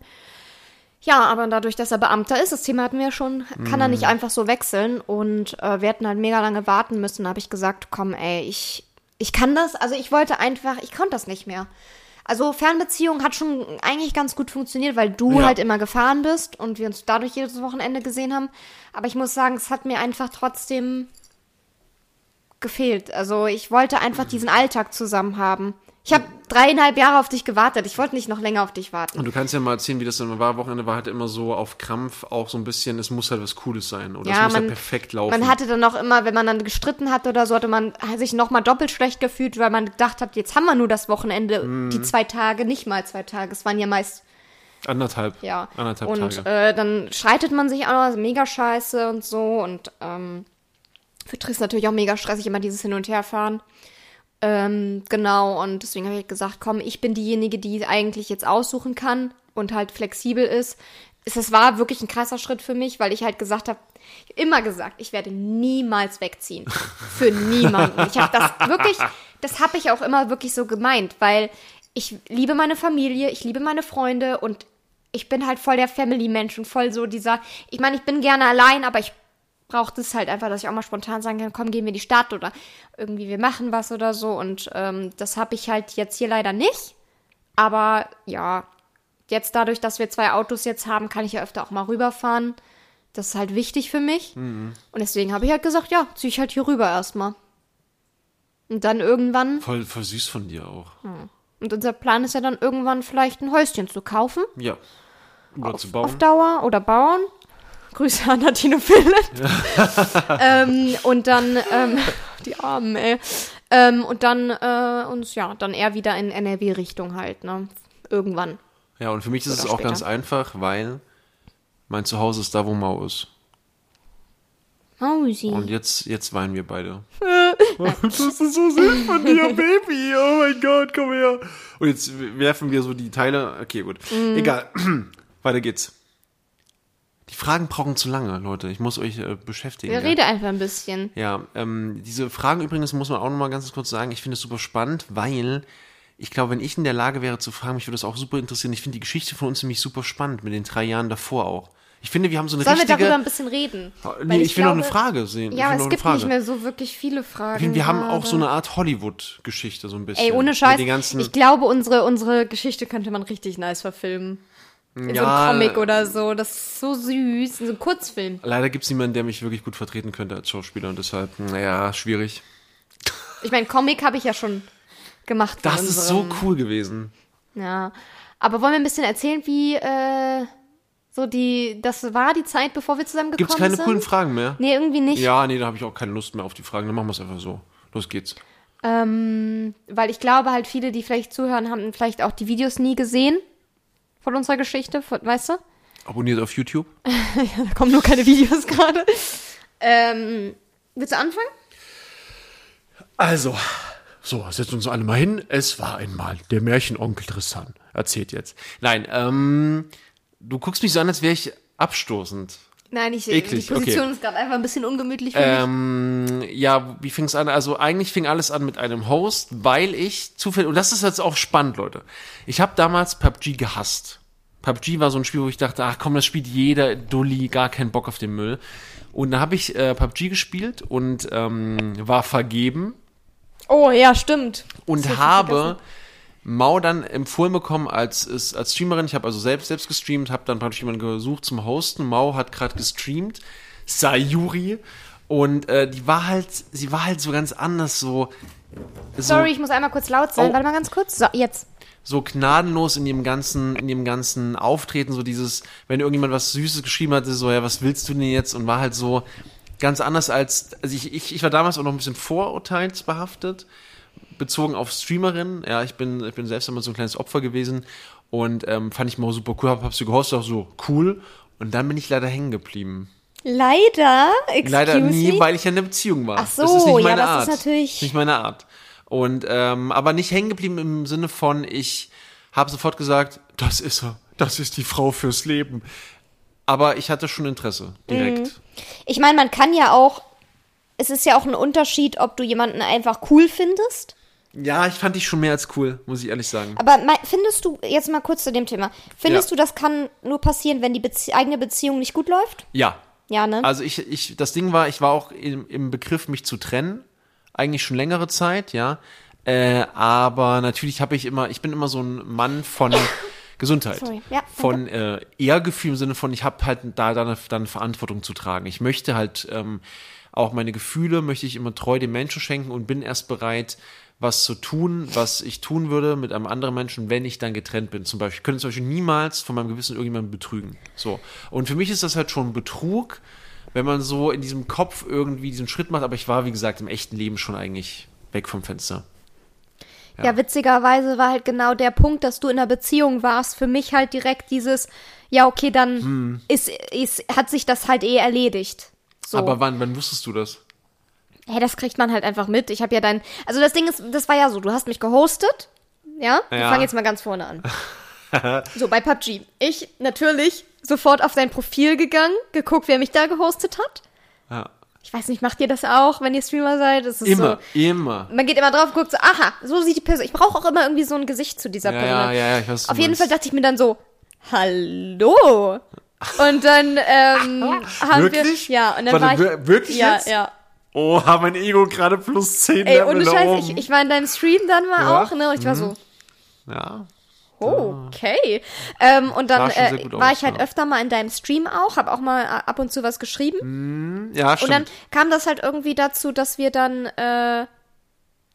Ja, aber dadurch, dass er Beamter ist, das Thema hatten wir ja schon, kann er Mhm. nicht einfach so wechseln und äh, wir hätten halt mega lange warten müssen. Da habe ich gesagt, komm, ey, ich, ich kann das, also ich wollte einfach, ich konnte das nicht mehr. Also Fernbeziehung hat schon eigentlich ganz gut funktioniert, weil du Ja. halt immer gefahren bist und wir uns dadurch jedes Wochenende gesehen haben. Aber ich muss sagen, es hat mir einfach trotzdem gefehlt. Also ich wollte einfach diesen Alltag zusammen haben. Ich habe dreieinhalb Jahre auf dich gewartet. Ich wollte nicht noch länger auf dich warten. Und du kannst ja mal erzählen, wie das dann war. Wochenende war halt immer so auf Krampf auch so ein bisschen, es muss halt was Cooles sein. Oder es Ja, muss man- halt perfekt laufen. Man hatte dann auch immer, wenn man dann gestritten hat oder so, hatte man sich nochmal doppelt schlecht gefühlt, weil man gedacht hat, jetzt haben wir nur das Wochenende, Mhm. die zwei Tage, nicht mal zwei Tage. Es waren ja meist, anderthalb. ja. Anderthalb und Tage. äh, dann streitet man sich auch noch, also mega scheiße und so. Und ähm, für Triss natürlich auch mega stressig, immer dieses Hin- und Herfahren. Ähm, genau, und deswegen habe ich gesagt, komm, ich bin diejenige, die eigentlich jetzt aussuchen kann und halt flexibel ist. Es war wirklich ein krasser Schritt für mich, weil ich halt gesagt habe, immer gesagt, ich werde niemals wegziehen. Für <laughs> niemanden. Ich habe das wirklich, das habe ich auch immer wirklich so gemeint, weil ich liebe meine Familie, ich liebe meine Freunde und ich bin halt voll der Family-Mensch und voll so dieser, ich meine, ich bin gerne allein, aber ich brauche das halt einfach, dass ich auch mal spontan sagen kann, komm, gehen wir in die Stadt oder irgendwie wir machen was oder so und ähm, das habe ich halt jetzt hier leider nicht. Aber ja, jetzt dadurch, dass wir zwei Autos jetzt haben, kann ich ja öfter auch mal rüberfahren. Das ist halt wichtig für mich. Und deswegen habe ich halt gesagt, ja, zieh ich halt hier rüber erstmal. Und dann irgendwann, Voll, voll süß von dir auch. und unser Plan ist ja dann irgendwann vielleicht ein Häuschen zu kaufen. Ja. Oder zu auf bauen. Dauer oder bauen. Grüße an Nadine Philipp. ähm, und dann, ähm, die Armen, ey. Ähm, und dann äh, uns, ja, dann eher wieder in NRW-Richtung halt, ne? Irgendwann. Ja, und für mich ist es Oder auch ganz später. einfach, weil mein Zuhause ist da, wo Mau ist. Mausi. Und jetzt, jetzt weinen wir beide. <laughs> das ist so süß von dir, Baby. Oh mein Gott, komm her. Und jetzt werfen wir so die Teile. Okay, gut. Mhm. Egal. <clears throat> Weiter geht's. Die Fragen brauchen zu lange, Leute. Ich muss euch äh, beschäftigen. Wir ja. reden einfach ein bisschen. Ja, ähm, diese Fragen übrigens muss man auch noch mal ganz kurz sagen. Ich finde es super spannend, weil ich glaube, wenn ich in der Lage wäre zu fragen, mich würde das auch super interessieren. Ich finde die Geschichte von uns nämlich super spannend mit den drei Jahren davor auch. Ich finde, wir haben so eine Sollen wir richtige. darüber ein bisschen reden? nee, Weil ich, will noch eine glaube- Frage sehen. ich Ja, es gibt nicht mehr so wirklich viele Fragen. Ich finde, wir haben auch gerade. so eine Art Hollywood-Geschichte so ein bisschen. Ey, ohne Scheiß. Ich glaube, unsere, unsere Geschichte könnte man richtig nice verfilmen. In so Ja. einem Comic oder so. Das ist so süß. In so einem Kurzfilm. leider gibt es niemanden, der mich wirklich gut vertreten könnte als Schauspieler und deshalb, naja, schwierig. Ich meine, Comic habe ich ja schon gemacht. Das ist so cool gewesen. Ja. Aber wollen wir ein bisschen erzählen, wie äh, so die, das war die Zeit, bevor wir zusammengekommen Gibt es keine sind? coolen Fragen mehr? Nee, irgendwie nicht. Ja, nee, da habe ich auch keine Lust mehr auf die Fragen. Dann machen wir es einfach so. Los geht's. Ähm, weil ich glaube halt viele, die vielleicht zuhören, haben vielleicht auch die Videos nie gesehen von unserer Geschichte, von, weißt du? Abonniert auf YouTube. <laughs> Da kommen nur keine Videos gerade. Ähm, willst du anfangen? Also, so, setzen uns alle mal hin. Es war einmal der Märchenonkel Tristan. Erzählt jetzt. Nein, ähm, du guckst mich so an, als wäre ich abstoßend. Nein, ich, Eklig, die Position okay. ist gerade einfach ein bisschen ungemütlich für mich. Ähm, ja, wie fing es an? Also eigentlich fing alles an mit einem Host, weil ich zufällig, und das ist jetzt auch spannend, Leute. Ich habe damals PUBG gehasst. PUBG war so ein Spiel, wo ich dachte, ach komm, das spielt jeder Dulli, gar keinen Bock auf den Müll. Und da habe ich äh, PUBG gespielt und ähm, war vergeben Oh, ja, stimmt. und habe vergessen. Mau dann empfohlen bekommen als, als Streamerin. Ich habe also selbst selbst gestreamt, habe dann praktisch jemanden gesucht zum Hosten. Mau hat gerade gestreamt. Sayuri. Und äh, die war halt, sie war halt so ganz anders, so. so Sorry, ich muss einmal kurz laut sein. Oh. Warte mal ganz kurz. So, jetzt. so gnadenlos in ihrem ganzen, in ihrem ganzen Auftreten, so dieses, wenn irgendjemand was Süßes geschrieben hatte, so, ja, was willst du denn jetzt? Und war halt so ganz anders als, also ich, ich, ich war damals auch noch ein bisschen vorurteilsbehaftet, bezogen auf Streamerinnen. Ja, ich bin, ich bin selbst immer so ein kleines Opfer gewesen und ähm, fand ich mal super cool, hab, hab sie gehostet, auch so cool. Und dann bin ich leider hängen geblieben. Leider. Excuse Leider nie, me. weil ich ja in einer Beziehung war. Ach so, das ist nicht ja, meine das Art. ist natürlich- Nicht meine Art. Und ähm, aber nicht hängen geblieben im Sinne von, ich habe sofort gesagt, das ist er, das ist die Frau fürs Leben. Aber ich hatte schon Interesse direkt. Mhm. Ich meine, man kann ja auch. Es ist ja auch ein Unterschied, ob du jemanden einfach cool findest. Ja, ich fand dich schon mehr als cool, muss ich ehrlich sagen. Aber findest du, jetzt mal kurz zu dem Thema, findest Ja. du, das kann nur passieren, wenn die Bezie eigene Beziehung nicht gut läuft? Ja. Ja, ne? Also ich, ich, das Ding war, ich war auch im, im Begriff, mich zu trennen. Eigentlich schon längere Zeit, ja. Äh, aber natürlich habe ich immer, ich bin immer so ein Mann von <coughs> Gesundheit. Sorry. Ja, von äh, Ehrgefühl im Sinne von, ich habe halt da dann, dann Verantwortung zu tragen. Ich möchte halt ähm, auch meine Gefühle, möchte ich immer treu dem Menschen schenken und bin erst bereit, was zu tun, was ich tun würde mit einem anderen Menschen, wenn ich dann getrennt bin. Zum Beispiel, ich könnte zum Beispiel niemals von meinem Gewissen irgendjemanden betrügen. So. Und für mich ist das halt schon Betrug, wenn man so in diesem Kopf irgendwie diesen Schritt macht, aber ich war, wie gesagt, im echten Leben schon eigentlich weg vom Fenster. Ja. witzigerweise war halt genau der Punkt, dass du in einer Beziehung warst, für mich halt direkt dieses, ja, okay, dann Hm. ist, ist, hat sich das halt eh erledigt. So. Aber wann, wann wusstest du das? Hey, das kriegt man halt einfach mit. Ich habe ja dein. Also das Ding ist, das war ja so, du hast mich gehostet. Ja? Wir Ja. fangen jetzt mal ganz vorne an. so, bei PUBG. Ich natürlich sofort auf dein Profil gegangen, geguckt, wer mich da gehostet hat. Ja. Ich weiß nicht, macht ihr das auch, wenn ihr Streamer seid? Das ist Immer, so. immer. Man geht immer drauf, guckt so, aha, so sieht die Person. Ich brauche auch immer irgendwie so ein Gesicht zu dieser Ja, Person. ja, ja, ja, ich weiß, Auf jeden meinst. Fall dachte ich mir dann so, hallo. Und dann ähm, <laughs> haben Wirklich? wir. Ja, und dann Warte, war ich. wir- wirklich ja, jetzt? ja. Oha, mein Ego gerade plus 10 Ey, Level ohne Scheiß, ich, ich war in deinem Stream dann mal Ja. auch, ne? Und ich war so, ja. okay. Ähm, und dann äh, war aus, ich halt ja. öfter mal in deinem Stream auch, habe auch mal äh, ab und zu was geschrieben. ja, Und stimmt. dann kam das halt irgendwie dazu, dass wir dann äh,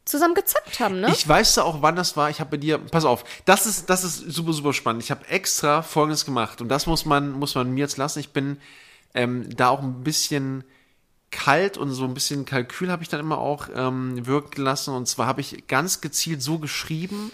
zusammen gezockt haben, ne? Ich weiß da auch, wann das war. Ich habe bei dir, pass auf, das ist, das ist super, super spannend. Ich habe extra Folgendes gemacht und das muss man, muss man mir jetzt lassen. Ich bin ähm, da auch ein bisschen kalt und so ein bisschen Kalkül habe ich dann immer auch ähm, wirken lassen. Und zwar habe ich ganz gezielt so geschrieben,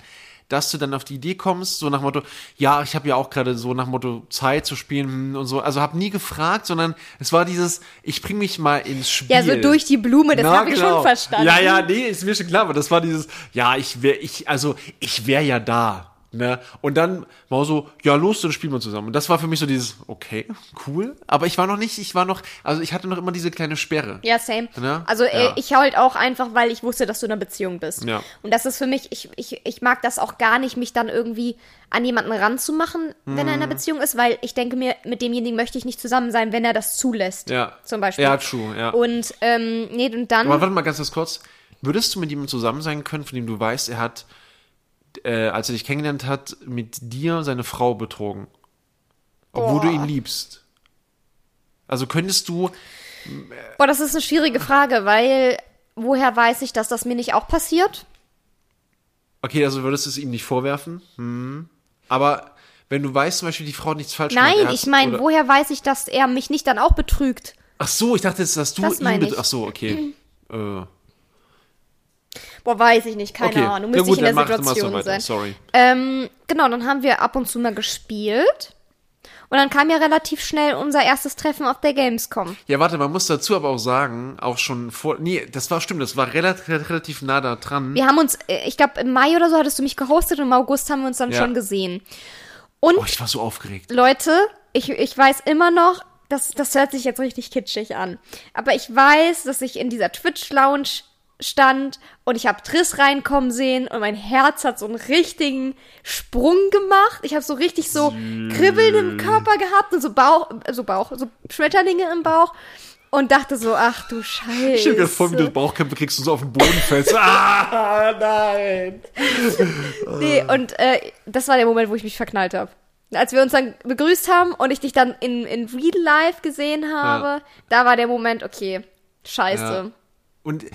dass du dann auf die Idee kommst, so nach Motto, ja, ich habe ja auch gerade so nach Motto Zeit zu spielen und so. Also habe nie gefragt, sondern es war dieses, ich bring mich mal ins Spiel. ja, so durch die Blume, das habe ich genau. schon verstanden. Ja, ja, nee, ist mir schon klar, aber das war dieses, ja, ich wäre, ich, also, ich wäre ja da. Ne? Und dann war so, ja, los, dann spielen wir zusammen. Und das war für mich so dieses, okay, cool. Aber ich war noch nicht, ich war noch, also ich hatte noch immer diese kleine Sperre. Ja, same. Ne? Also äh, Ja. ich halt auch einfach, weil ich wusste, dass du in einer Beziehung bist. Ja. Und das ist für mich, ich, ich, ich mag das auch gar nicht, mich dann irgendwie an jemanden ranzumachen, wenn er in Mhm. einer Beziehung ist, weil ich denke mir, mit demjenigen möchte ich nicht zusammen sein, wenn er das zulässt. Ja. Zum Beispiel. Ja, true, ja. Und ähm, nee, und dann. Aber warte mal ganz, ganz kurz. Würdest du mit jemandem zusammen sein können, von dem du weißt, er hat, äh, als er dich kennengelernt hat, mit dir seine Frau betrogen? Obwohl du Boah. ihn liebst. Also könntest du, Boah, das ist eine schwierige Frage, weil woher weiß ich, dass das mir nicht auch passiert? okay, also würdest du es ihm nicht vorwerfen? Hm. Aber wenn du weißt zum Beispiel, die Frau hat nichts falsch gemacht. Nein, hat- ich meine, woher weiß ich, dass er mich nicht dann auch betrügt? Ach so, ich dachte jetzt, dass du Das ihn. Ach so, okay. <clears throat> äh, Boah, weiß ich nicht, keine okay. Ahnung. ja Müsste gut, ich in der Situation so sein. Sorry. Ähm, genau, dann haben wir ab und zu mal gespielt. Und dann kam ja relativ schnell unser erstes Treffen auf der Gamescom. Ja, warte, man muss dazu aber auch sagen, auch schon vor. Nee, das war stimmt, das war relativ, relativ nah da dran. Wir haben uns, äh, ich glaube, im Mai oder so hattest du mich gehostet und im August haben wir uns dann Ja. schon gesehen. Und Oh, ich war so aufgeregt. Leute, ich, ich weiß immer noch, das, das hört sich jetzt richtig kitschig an. Aber ich weiß, dass ich in dieser Twitch-Lounge stand und ich habe Triss reinkommen sehen und mein Herz hat so einen richtigen Sprung gemacht. Ich habe so richtig so Kribbeln im Körper gehabt und so Bauch, so Bauch, so Schmetterlinge im Bauch. und dachte so, ach du Scheiße. Ich stell dir vor, wie du Bauchkämpfe kriegst und so auf den Boden fällst. <laughs> ah, nein. Nee, und äh, das war der Moment, wo ich mich verknallt habe. Als wir uns dann begrüßt haben und ich dich dann in, in Real Life gesehen habe, da war der Moment, okay, scheiße. Ja. Und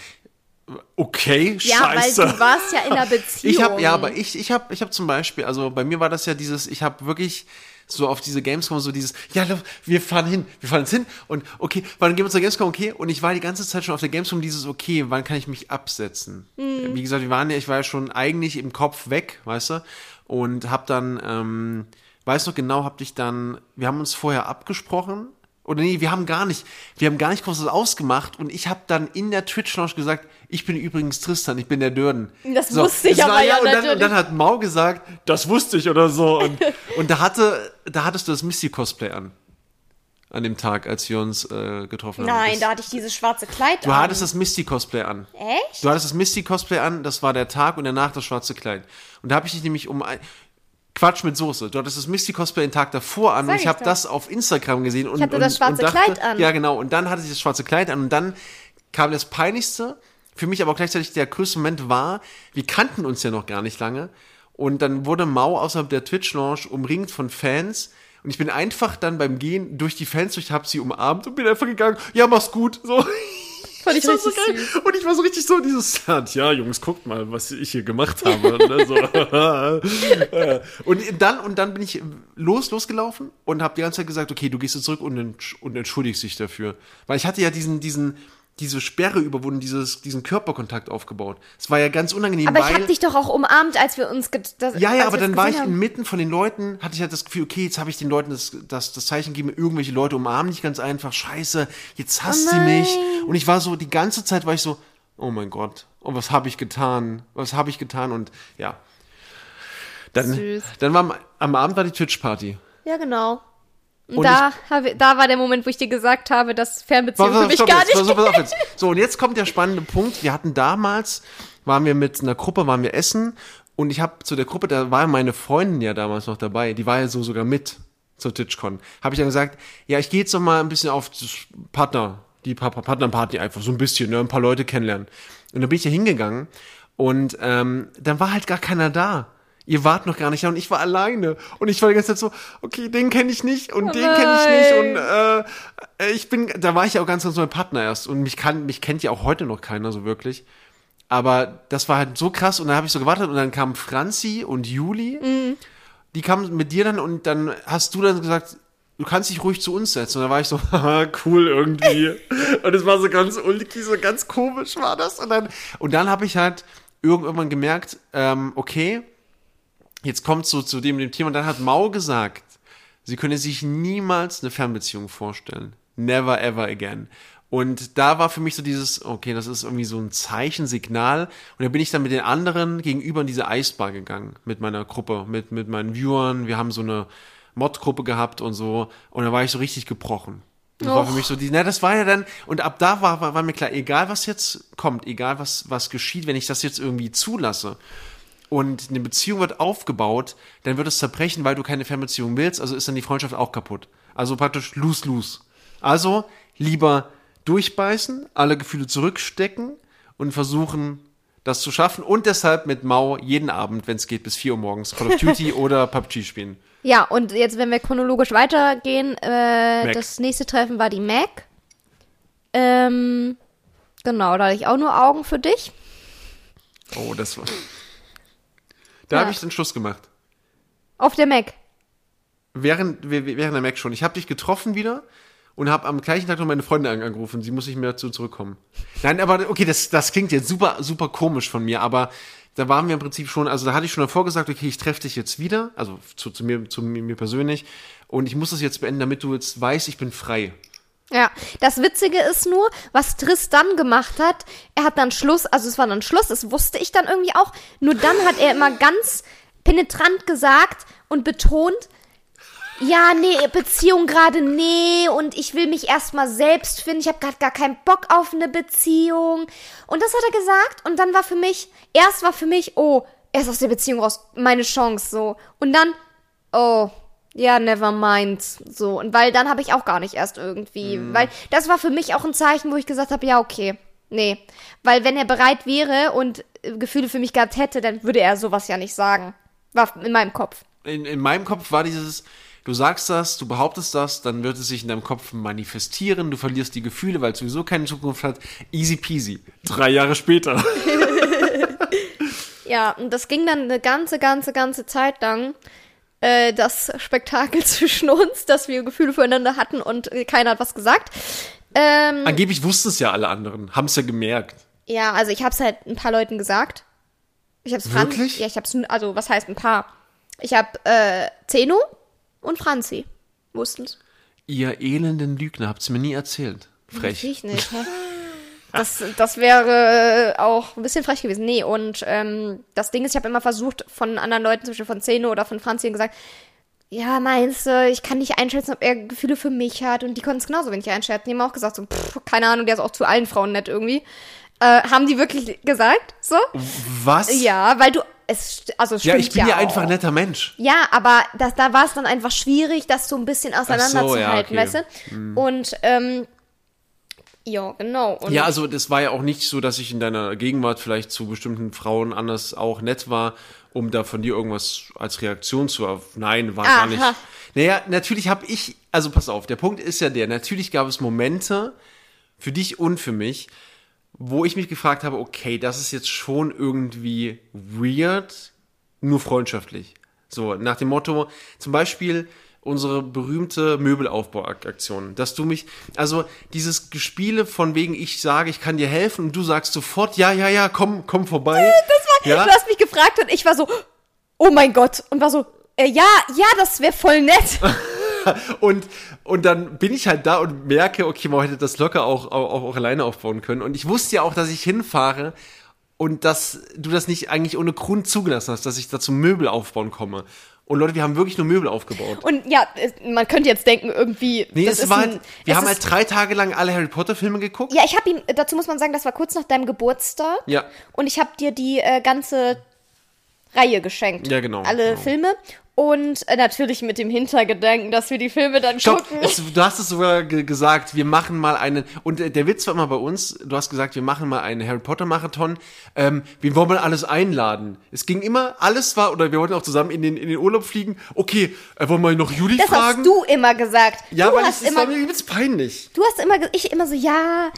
okay, Ja, scheiße. weil du warst ja in einer <laughs> Beziehung. Ich habe ja, aber ich ich habe ich habe zum Beispiel, also bei mir war das ja dieses, ich habe wirklich so auf diese Gamescom so dieses, ja, wir fahren hin, wir fahren jetzt hin und okay, wann gehen wir zur Gamescom, okay, und ich war die ganze Zeit schon auf der Gamescom dieses, okay, wann kann ich mich absetzen? Mhm. Wie gesagt, wir waren ja, ich war ja schon eigentlich im Kopf weg, weißt du, und hab dann, ähm, weiß noch genau, hab dich dann, wir haben uns vorher abgesprochen, oder nee, wir haben gar nicht, wir haben gar nicht groß was ausgemacht und ich habe dann in der Twitch-Lounge gesagt, ich bin übrigens Tristan, ich bin der Dörden. Das wusste ich das aber war ja und dann, und dann hat Mau gesagt, das wusste ich oder so. Und, <laughs> und da hatte, da hattest du das Misty-Cosplay an. An dem Tag, als wir uns äh, getroffen haben. Nein, da hatte ich dieses schwarze Kleid Du an. hattest das Misty-Cosplay an. Echt? Du hattest das Misty-Cosplay an, das war der Tag und danach das schwarze Kleid. Und da habe ich dich nämlich um ein, Quatsch mit Soße. Du hattest das Misty-Cosplay den Tag davor an Sag und ich habe das auf Instagram gesehen. Und, Ich hatte und, das schwarze und dachte, Kleid an. Ja, genau. Und dann hatte ich das schwarze Kleid an und dann kam das Peinlichste, für mich aber gleichzeitig der größte Moment war, wir kannten uns ja noch gar nicht lange. Und dann wurde Mau außerhalb der Twitch-Launch umringt von Fans. Und ich bin einfach dann beim Gehen durch die Fans durch, hab sie umarmt und bin einfach gegangen, ja, mach's gut. So. Fand ich war so richtig geil. süß. Und ich war so richtig so dieses, <laughs> ja, Jungs, guckt mal, was ich hier gemacht habe. ne, so. <laughs> Und dann, und dann bin ich los, losgelaufen und habe die ganze Zeit gesagt, okay, du gehst jetzt zurück und, entsch- und entschuldigst dich dafür. Weil ich hatte ja diesen, diesen, diese Sperre überwunden, dieses, diesen Körperkontakt aufgebaut. Es war ja ganz unangenehm, Aber ich weil... hab dich doch auch umarmt, als wir uns get- das, Ja, ja, aber dann war ich haben. inmitten von den Leuten, hatte ich halt das Gefühl, okay, jetzt habe ich den Leuten das, das, das Zeichen gegeben, irgendwelche Leute umarmen dich ganz einfach, scheiße, jetzt hasst Oh sie mich. Und ich war so, die ganze Zeit war ich so, oh mein Gott, oh, was habe ich getan? Was habe ich getan? Und ja. Dann, Süß. dann war am, am Abend war die Twitch-Party. Ja, genau. Und, da, habe, da war der Moment, wo ich dir gesagt habe, dass Fernbeziehung für mich gar jetzt, nicht pass auf, jetzt. So, und jetzt kommt der spannende Punkt. Wir hatten damals, waren wir mit einer Gruppe, waren wir essen und ich habe zu der Gruppe, da war meine Freundin ja damals noch dabei, die war ja so sogar mit zur TwitchCon. Habe ich dann gesagt, ja, ich gehe jetzt noch mal ein bisschen auf das Partner, die Pa- Pa- Partnerparty einfach, so ein bisschen, ne, ein paar Leute kennenlernen. Und dann bin ich da hingegangen und ähm, dann war halt gar keiner da. Ihr wart noch gar nicht da und ich war alleine. Und ich war die ganze Zeit so, okay, den kenne ich nicht und den kenne ich nicht. Und äh, ich bin, da war ich ja auch ganz, ganz neuer Partner erst. Und mich kann, mich kennt ja auch heute noch keiner so wirklich. Aber das war halt so krass und dann habe ich so gewartet und dann kamen Franzi und Juli. Die kamen mit dir dann und dann hast du dann gesagt, du kannst dich ruhig zu uns setzen. Und da war ich so, <laughs> haha, cool irgendwie. <laughs> und es war so ganz ulkig, so ganz komisch war das. Und dann, und dann habe ich halt irgendwann gemerkt, ähm, okay, jetzt kommt so zu dem, dem Thema. Und dann hat Mau gesagt, sie könne sich niemals eine Fernbeziehung vorstellen. Never ever again. Und da war für mich so dieses, okay, das ist irgendwie so ein Zeichen, Signal. Und da bin ich dann mit den anderen gegenüber in diese Eisbar gegangen, mit meiner Gruppe, mit, mit meinen Viewern. Wir haben so eine Mod-Gruppe gehabt und so. Und da war ich so richtig gebrochen. Das war für mich so die, na, das war ja dann, und ab da war, war, war mir klar, egal was jetzt kommt, egal was, was geschieht, wenn ich das jetzt irgendwie zulasse, und eine Beziehung wird aufgebaut, dann wird es zerbrechen, weil du keine Fernbeziehung willst, also ist dann die Freundschaft auch kaputt. Also praktisch lose-lose. Also lieber durchbeißen, alle Gefühle zurückstecken und versuchen, das zu schaffen und deshalb mit Mau jeden Abend, wenn es geht, bis 4 Uhr morgens Call of Duty <laughs> oder PUBG spielen. Ja, und jetzt, wenn wir chronologisch weitergehen, äh, das nächste Treffen war die Mac. Ähm, genau, da hatte ich auch nur Augen für dich. Oh, das war. Da Ja. habe ich den Schluss gemacht. Auf der Mac. Während, während der Mac schon. Ich habe dich getroffen wieder und habe am gleichen Tag noch meine Freundin an- angerufen. Sie muss nicht mehr dazu zurückkommen. Nein, aber okay, das, das klingt jetzt super, super komisch von mir, aber da waren wir im Prinzip schon, also da hatte ich schon davor gesagt, okay, ich treffe dich jetzt wieder, also zu, zu mir, zu mir persönlich und ich muss das jetzt beenden, damit du jetzt weißt, ich bin frei. Ja, das Witzige ist nur, was Tristan gemacht hat, er hat dann Schluss, also es war dann Schluss, das wusste ich dann irgendwie auch, nur dann hat er immer ganz penetrant gesagt und betont, ja, nee, Beziehung gerade nee und ich will mich erstmal selbst finden, ich habe gerade gar keinen Bock auf eine Beziehung. Und das hat er gesagt und dann war für mich, erst war für mich, oh, er ist aus der Beziehung raus, meine Chance so. Und dann, oh, ja, never mind. So. Und weil dann habe ich auch gar nicht erst irgendwie. Mhm. Weil das war für mich auch ein Zeichen, wo ich gesagt habe, ja, okay. Nee. Weil wenn er bereit wäre und äh, Gefühle für mich gehabt hätte, dann würde er sowas ja nicht sagen. War in meinem Kopf. In, in meinem Kopf war dieses, du sagst das, du behauptest das, dann wird es sich in deinem Kopf manifestieren, du verlierst die Gefühle, weil es sowieso keine Zukunft hat. Easy peasy. Drei Jahre später. <laughs> Ja, und das ging dann eine ganze, ganze, ganze Zeit lang. Äh, das Spektakel <laughs> zwischen uns, dass wir Gefühle füreinander hatten und keiner hat was gesagt. Ähm, Angeblich wussten es ja alle anderen, haben es ja gemerkt. ja, also ich hab's halt ein paar Leuten gesagt. Ich hab's Fran- Wirklich? Ja, ich hab's, n- also was heißt ein paar? Ich hab äh, Zeno und Franzi wussten's. Ihr elenden Lügner, habt's mir nie erzählt. Frech. Ich nicht. <laughs> Das, das wäre äh, auch ein bisschen frech gewesen. Nee, und ähm, das Ding ist, ich habe immer versucht, von anderen Leuten, zum Beispiel von Zeno oder von Franzi, gesagt, ja, meinst du, ich kann nicht einschätzen, ob er Gefühle für mich hat. Und die konnten es genauso wenig einschätzen. Die haben auch gesagt, so, pff, keine Ahnung, der ist auch zu allen Frauen nett irgendwie. Äh, haben die wirklich gesagt? So? Was? Ja, weil du, es, also es Ja, stimmt ich bin ja auch. einfach ein netter Mensch. Ja, aber das, da war es dann einfach schwierig, das so ein bisschen auseinanderzuhalten, ja, weißt okay. du? Und, ähm, ja, genau. Und Ja, also das war ja auch nicht so, dass ich in deiner Gegenwart vielleicht zu bestimmten Frauen anders auch nett war, um da von dir irgendwas als Reaktion zu auf. Nein, war gar Aha. nicht. Naja, natürlich habe ich, also pass auf, der Punkt ist ja der, natürlich gab es Momente für dich und für mich, wo ich mich gefragt habe, okay, das ist jetzt schon irgendwie weird, nur freundschaftlich. So, nach dem Motto, zum Beispiel unsere berühmte Möbelaufbauaktion, dass du mich, also dieses Gespiele von wegen, ich sage, ich kann dir helfen und du sagst sofort, ja, ja, ja, komm, komm vorbei. Das war, ja, Du hast mich gefragt und ich war so, oh mein Gott. Und war so, äh, ja, ja, das wäre voll nett. <laughs> und, und dann bin ich halt da und merke, okay, man hätte das locker auch, auch, auch alleine aufbauen können. Und ich wusste ja auch, dass ich hinfahre und dass du das nicht eigentlich ohne Grund zugelassen hast, dass ich da zum Möbel aufbauen komme. Und Leute, wir haben wirklich nur Möbel aufgebaut. Und ja, man könnte jetzt denken, irgendwie. Nee, das es ist war ein, halt, wir es haben halt drei Tage lang alle Harry Potter Filme geguckt. Ja, ich habe ihm, dazu muss man sagen, das war kurz nach deinem Geburtstag. Ja. Und ich habe dir die äh, ganze Reihe geschenkt. Ja, genau, Alle genau. Filme. Und äh, natürlich mit dem Hintergedanken, dass wir die Filme dann Stopp, gucken. es, du hast es sogar ge gesagt, wir machen mal einen, und äh, der Witz war immer bei uns, du hast gesagt, wir machen mal einen Harry Potter Marathon, ähm, wir wollen mal alles einladen. Es ging immer, alles war, oder wir wollten auch zusammen in den, in den Urlaub fliegen, okay, äh, wollen wir noch Juli das fragen? hast du immer gesagt. ja, du weil hast es ist immer, war mir übelst peinlich. du hast immer, ich immer so, ja,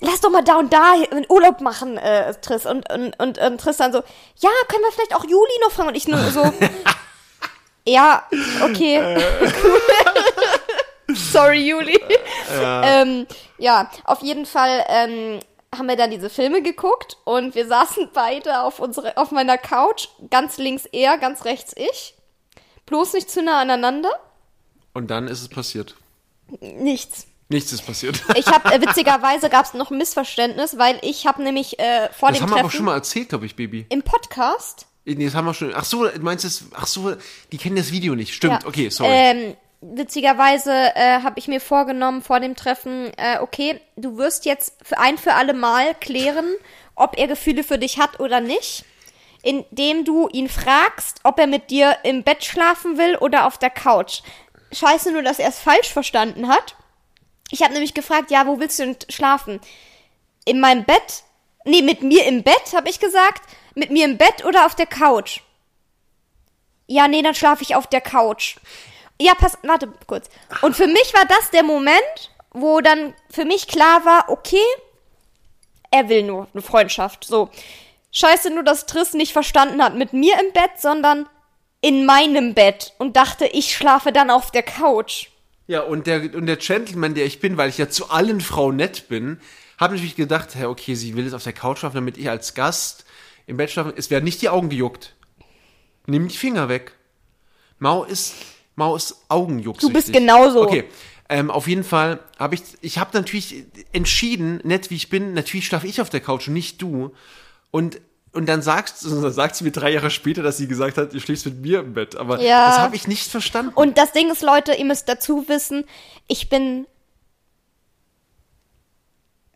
lass doch mal da und da einen Urlaub machen, äh, Triss. Und, und, und, und Tristan so, ja, können wir vielleicht auch Juli noch fragen? Und ich nur so, <laughs> ja, okay, Äh. cool. <laughs> Sorry, Juli. Ja. Ähm, ja, auf jeden Fall ähm, haben wir dann diese Filme geguckt und wir saßen beide auf, unsere, auf meiner Couch, ganz links er, ganz rechts ich. Bloß nicht zu nah aneinander. Und dann ist es passiert. Nichts. Nichts ist passiert. Ich habe äh, witzigerweise <laughs> gab es noch ein Missverständnis, weil ich habe nämlich äh, vor Das dem haben wir aber Treffen schon mal erzählt, glaube ich, Baby. im Podcast Nee, das haben wir schon. Ach so, du meinst es, ach so, die kennen das Video nicht. Stimmt, Ja. okay, sorry. Ähm, witzigerweise äh, habe ich mir vorgenommen vor dem Treffen, äh, okay, du wirst jetzt für ein für alle Mal klären, ob er Gefühle für dich hat oder nicht, indem du ihn fragst, ob er mit dir im Bett schlafen will oder auf der Couch. Scheiße nur, dass er es falsch verstanden hat. Ich habe nämlich gefragt, ja, wo willst du denn schlafen? In meinem Bett? Nee, mit mir im Bett, habe ich gesagt. Mit mir im Bett oder auf der Couch? Ja, nee, dann schlafe ich auf der Couch. Ja, pass, warte kurz. Und für mich war das der Moment, wo dann für mich klar war, okay, er will nur eine Freundschaft. So. Scheiße nur, dass Triss nicht verstanden hat mit mir im Bett, sondern in meinem Bett und dachte, ich schlafe dann auf der Couch. Ja, und der, und der Gentleman, der ich bin, weil ich ja zu allen Frauen nett bin, habe natürlich gedacht, hey, okay, sie will jetzt auf der Couch schlafen, damit ich als Gast im Bett schlafen. Es werden nicht die Augen gejuckt. Nimm die Finger weg. Mau ist, Mau ist Augenjucksüchtig. Du bist genauso. Okay. Ähm, auf jeden Fall habe ich, ich habe natürlich entschieden, nett wie ich bin, natürlich schlafe ich auf der Couch und nicht du. Und und dann sagst, <laughs> dann sagt sie mir drei Jahre später, dass sie gesagt hat, du schläfst mit mir im Bett. Aber Ja. das habe ich nicht verstanden. Und das Ding ist, Leute, ihr müsst dazu wissen, ich bin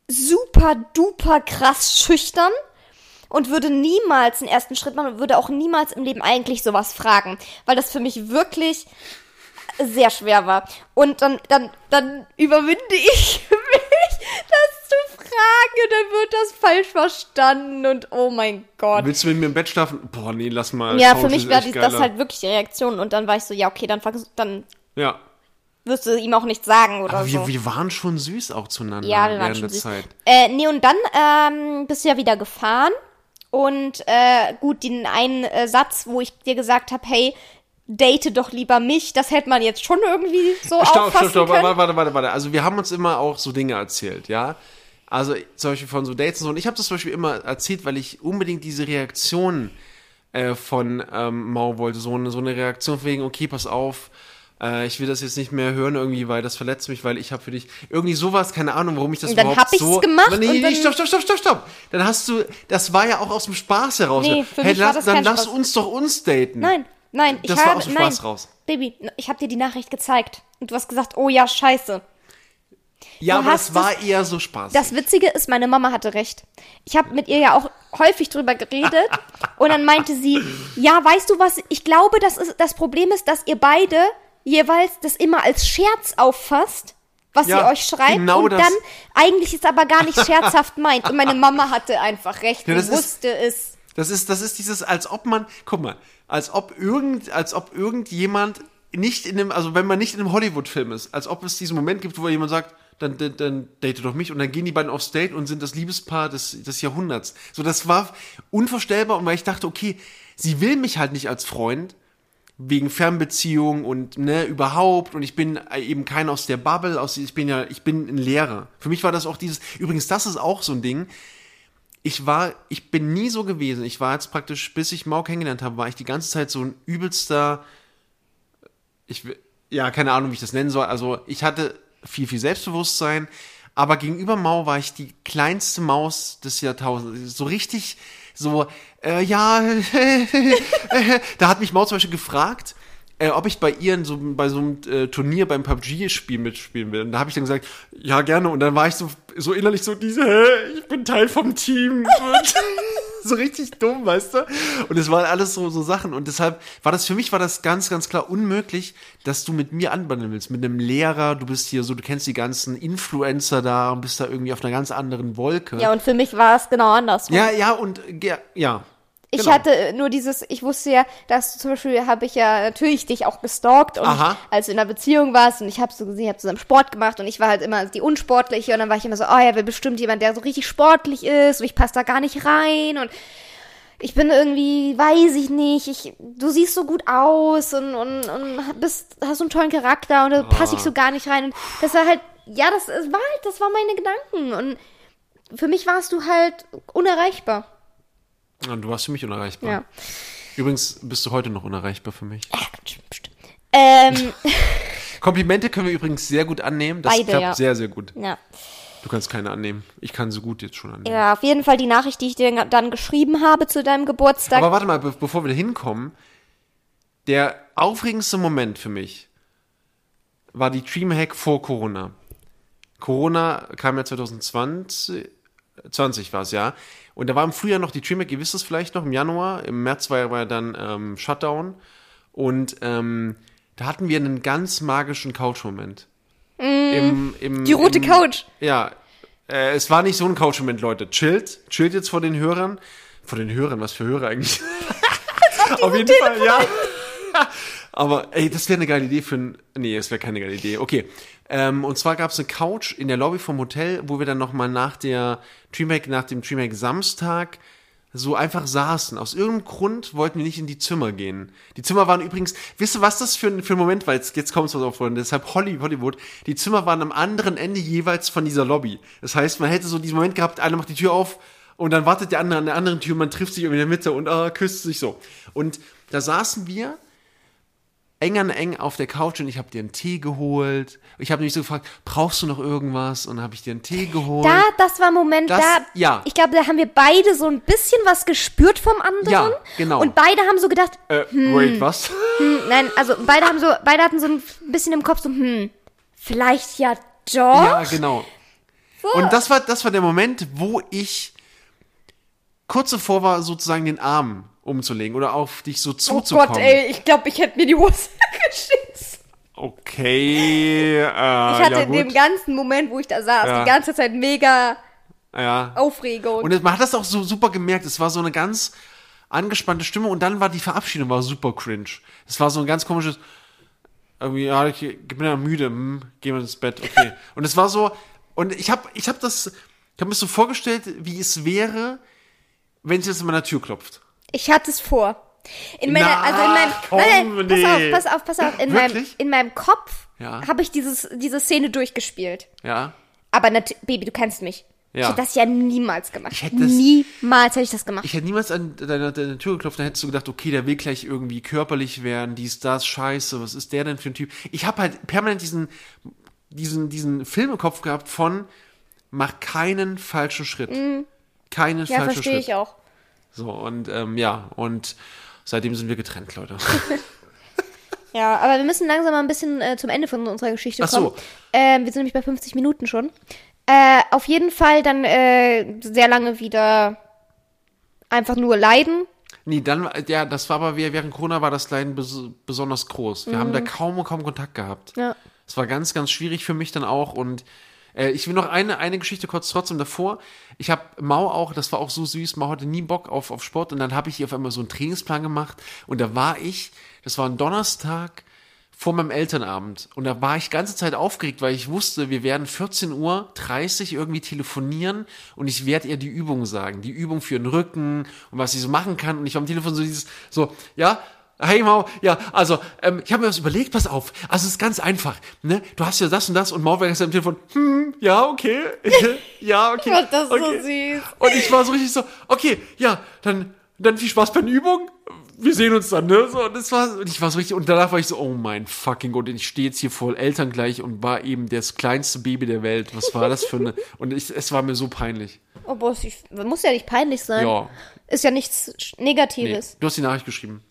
super duper krass schüchtern und würde niemals den ersten Schritt machen und würde auch niemals im Leben eigentlich sowas fragen, weil das für mich wirklich sehr schwer war. Und dann, dann, dann überwinde ich <laughs> mich, das zu fragen und dann wird das falsch verstanden und oh mein Gott. Willst du mit mir im Bett schlafen? Boah, nee, lass mal. Ja, Couch für mich war das geiler. halt wirklich die Reaktion und dann war ich so, ja, okay, dann, dann Ja. wirst du ihm auch nichts sagen oder Aber so. wir, wir waren schon süß auch zueinander Ja, wir waren während schon der süß. Zeit. Äh, nee, und dann ähm, bist du ja wieder gefahren. Und äh, gut, den einen äh, Satz, wo ich dir gesagt habe, hey, date doch lieber mich, das hätte man jetzt schon irgendwie so Stopp, auffassen stopp, stopp, können. warte, warte, warte, warte. Also wir haben uns immer auch so Dinge erzählt, ja. Also zum Beispiel von so Dates und so. Und ich habe das zum Beispiel immer erzählt, weil ich unbedingt diese Reaktion äh, von ähm, Mau wollte. So eine, so eine Reaktion von wegen, okay, pass auf, äh, ich will das jetzt nicht mehr hören irgendwie, weil das verletzt mich, weil ich habe für dich irgendwie sowas, keine Ahnung, warum ich das Und dann überhaupt hab ich's so... gemacht nee, nee, dann- stopp, stopp, stopp, stopp, stopp. Dann hast du, das war ja auch aus dem Spaß heraus. Nee, für hey, mich war lass, das dann kein lass Spaß. uns doch uns daten. Nein, nein, ich Das war habe, aus dem nein, Spaß raus. Baby, ich habe dir die Nachricht gezeigt und du hast gesagt, oh ja, scheiße. Ja, Du aber das war eher so Spaß. Das Witzige ist, meine Mama hatte recht. Ich habe mit ihr ja auch häufig drüber geredet <laughs> und dann meinte sie, ja, weißt du was, ich glaube, das, ist, das Problem ist, dass ihr beide jeweils das immer als Scherz auffasst, was Ja, ihr euch schreibt genau und das. dann eigentlich es aber gar nicht scherzhaft meint. Und meine Mama hatte einfach recht, Ja, sie das ist- wusste es. Das ist, das ist dieses, als ob man, guck mal, als ob irgend, als ob irgendjemand nicht in einem, also wenn man nicht in einem Hollywood-Film ist, als ob es diesen Moment gibt, wo jemand sagt, dann, dann, dann date doch mich und dann gehen die beiden aufs Date und sind das Liebespaar des, des Jahrhunderts. So, das war unvorstellbar und weil ich dachte, okay, sie will mich halt nicht als Freund, wegen Fernbeziehung und ne überhaupt und ich bin eben kein aus der Bubble aus ich bin ja ich bin ein Lehrer für mich war das auch dieses übrigens das ist auch so ein Ding ich war, ich bin nie so gewesen. Ich war jetzt praktisch, bis ich Mau kennengelernt habe, war ich die ganze Zeit so ein übelster, ich, ja, keine Ahnung, wie ich das nennen soll. Also ich hatte viel, viel Selbstbewusstsein, aber gegenüber Mau war ich die kleinste Maus des Jahrtausends. So richtig, so, äh, ja, <laughs> da hat mich Mau zum Beispiel gefragt, äh, ob ich bei ihr in so, bei so einem äh, Turnier beim PUBG-Spiel mitspielen will. Und da habe ich dann gesagt, ja, gerne. Und dann war ich so, so innerlich so diese, hä, ich bin Teil vom Team. <laughs> So richtig dumm, weißt du? Und es waren alles so, so Sachen. Und deshalb war das, für mich war das ganz, ganz klar unmöglich, dass du mit mir anbandeln willst. Mit einem Lehrer, du bist hier so, du kennst die ganzen Influencer da und bist da irgendwie auf einer ganz anderen Wolke. Ja, und für mich war es genau andersrum. ja, ja, und ja, ja. Ich Genau. hatte äh, nur dieses, ich wusste ja, dass zum Beispiel habe ich ja natürlich dich auch gestalkt und Aha. als du in einer Beziehung warst und ich habe so gesehen, ich habe zusammen Sport gemacht und ich war halt immer die unsportliche und dann war ich immer so, oh ja, will bestimmt jemand, der so richtig sportlich ist und ich passe da gar nicht rein und ich bin irgendwie, weiß ich nicht, ich, du siehst so gut aus und, und, und bist, hast so einen tollen Charakter und da passe ich so gar nicht rein und das war halt, ja, das es war halt, das waren meine Gedanken und für mich warst du halt unerreichbar. Ja, Du warst für mich unerreichbar. Ja. Übrigens bist du heute noch unerreichbar für mich. Ähm, <laughs> Komplimente können wir übrigens sehr gut annehmen. Das Beide, klappt ja. sehr, sehr gut. ja. Du kannst keine annehmen. Ich kann so gut jetzt schon annehmen. ja, auf jeden Fall die Nachricht, die ich dir dann geschrieben habe zu deinem Geburtstag. Aber warte mal, be bevor wir da hinkommen, der aufregendste Moment für mich war die Dreamhack vor Corona. Corona kam ja 2020, 20 war es ja. Und da war im Frühjahr noch die Dreamhack, ihr wisst es vielleicht noch, im Januar. Im März war, ja dann ähm, Shutdown. Und ähm, da hatten wir einen ganz magischen Couch-Moment. Im, im, Mm. die rote im, Couch. Ja, äh, es war nicht so ein Couch-Moment, Leute. Chillt, chillt jetzt vor den Hörern. Vor den Hörern, was für Hörer eigentlich? <laughs> Auf jeden Fall, ja. <laughs> Aber ey, das wäre eine geile Idee für ein. Nee, das wäre keine geile Idee. Okay. Ähm, und zwar gab es eine Couch in der Lobby vom Hotel, wo wir dann nochmal nach der Dreamhack, nach dem Dreamhack Samstag so einfach saßen. Aus irgendeinem Grund wollten wir nicht in die Zimmer gehen. Die Zimmer waren übrigens, wisst ihr, was das für ein, für ein Moment war? Jetzt, jetzt kommt es was auf, Freunde. Deshalb Holly, Hollywood. Die Zimmer waren am anderen Ende jeweils von dieser Lobby. Das heißt, man hätte so diesen Moment gehabt, einer macht die Tür auf und dann wartet der andere an der anderen Tür, man trifft sich irgendwie in der Mitte und ah, küsst sich so. Und da saßen wir eng an eng auf der Couch und ich habe dir einen Tee geholt. Ich habe mich so gefragt, brauchst du noch irgendwas? Und dann habe ich dir einen Tee geholt. Da, das war ein Moment, Das- da, ja. ich glaube, da haben wir beide so ein bisschen was gespürt vom anderen. Ja, genau. Und beide haben so gedacht, äh, wait, was? hm, nein, also beide haben so, beide hatten so ein bisschen im Kopf so, hm, vielleicht ja doch. Ja, genau. Und das war, das war der Moment, wo ich kurz davor war, sozusagen den Arm umzulegen oder auf dich so oh zuzukommen. Gott, ey, ich glaube, ich hätte mir die Hose <laughs> geschissen. okay. Äh, Ich hatte ja, in dem ganzen Moment, wo ich da saß, Ja. die ganze Zeit mega Ja. Aufregung. Und man hat das auch so super gemerkt. Es war so eine ganz angespannte Stimme und dann war die Verabschiedung war super cringe. Es war so ein ganz komisches, irgendwie, ja, ich bin ja müde, hm, gehen wir ins Bett, okay. <laughs> Und es war so, und ich habe ich hab das, ich habe mir so vorgestellt, wie es wäre, wenn sie jetzt an meiner Tür klopft. Ich hatte es vor. In meiner, Na, also in meinem, komm, nein, nein, pass auf, pass auf, pass auf. In meinem, in meinem Kopf Ja. habe ich dieses, diese Szene durchgespielt. Ja. Aber Baby, du kennst mich. Ich Ja. hätte das ja niemals gemacht. Ich hätte das- niemals hätte ich das gemacht. Ich hätte niemals an deine, deine Tür geklopft, dann hättest du gedacht, okay, der will gleich irgendwie körperlich werden, dies, das, scheiße, was ist der denn für ein Typ? Ich habe halt permanent diesen, diesen, diesen Film im Kopf gehabt von, mach keinen falschen Schritt. Keinen Mhm. ja, falschen verstehe Schritt. ich auch. So, und ähm, ja, und seitdem sind wir getrennt, Leute. <laughs> Ja, aber wir müssen langsam mal ein bisschen äh, zum Ende von unserer Geschichte Ach so. kommen. Ähm, wir sind nämlich bei 50 Minuten schon. Äh, auf jeden Fall dann äh, sehr lange wieder einfach nur leiden. nee, dann, ja, das war aber während Corona war das Leiden bes besonders groß. Wir haben da kaum, kaum Kontakt gehabt. Mhm. Ja. Es war ganz, ganz schwierig für mich dann auch und äh, ich will noch eine, eine Geschichte kurz trotzdem davor. Ich habe Mau auch, das war auch so süß, Mau hatte nie Bock auf, auf Sport und dann habe ich ihr auf einmal so einen Trainingsplan gemacht und da war ich, das war ein Donnerstag vor meinem Elternabend und da war ich ganze Zeit aufgeregt, weil ich wusste, wir werden 14 Uhr 30 irgendwie telefonieren und ich werde ihr die Übung sagen, die Übung für den Rücken und was sie so machen kann und ich war am Telefon so dieses, so, ja, Hey Mau, ja, also ähm, ich habe mir was überlegt, pass auf. Also es ist ganz einfach, ne? Du hast ja das und das und Mau war gestern am Telefon, hm, ja, okay, <laughs> ja, okay. Gott, das ist so okay. süß. Und ich war so richtig so, okay, ja, dann, dann viel Spaß bei der Übung. Wir sehen uns dann, ne? So, und das war, und ich war so richtig, und danach war ich so, oh mein fucking Gott, ich stehe jetzt hier voll elterngleich und war eben das kleinste Baby der Welt. Was war das für eine, <laughs> und ich, es war mir so peinlich. Oh, boah, ich, muss ja nicht peinlich sein. Ja. Ist ja nichts Sch- Nee, Negatives. du hast die Nachricht geschrieben.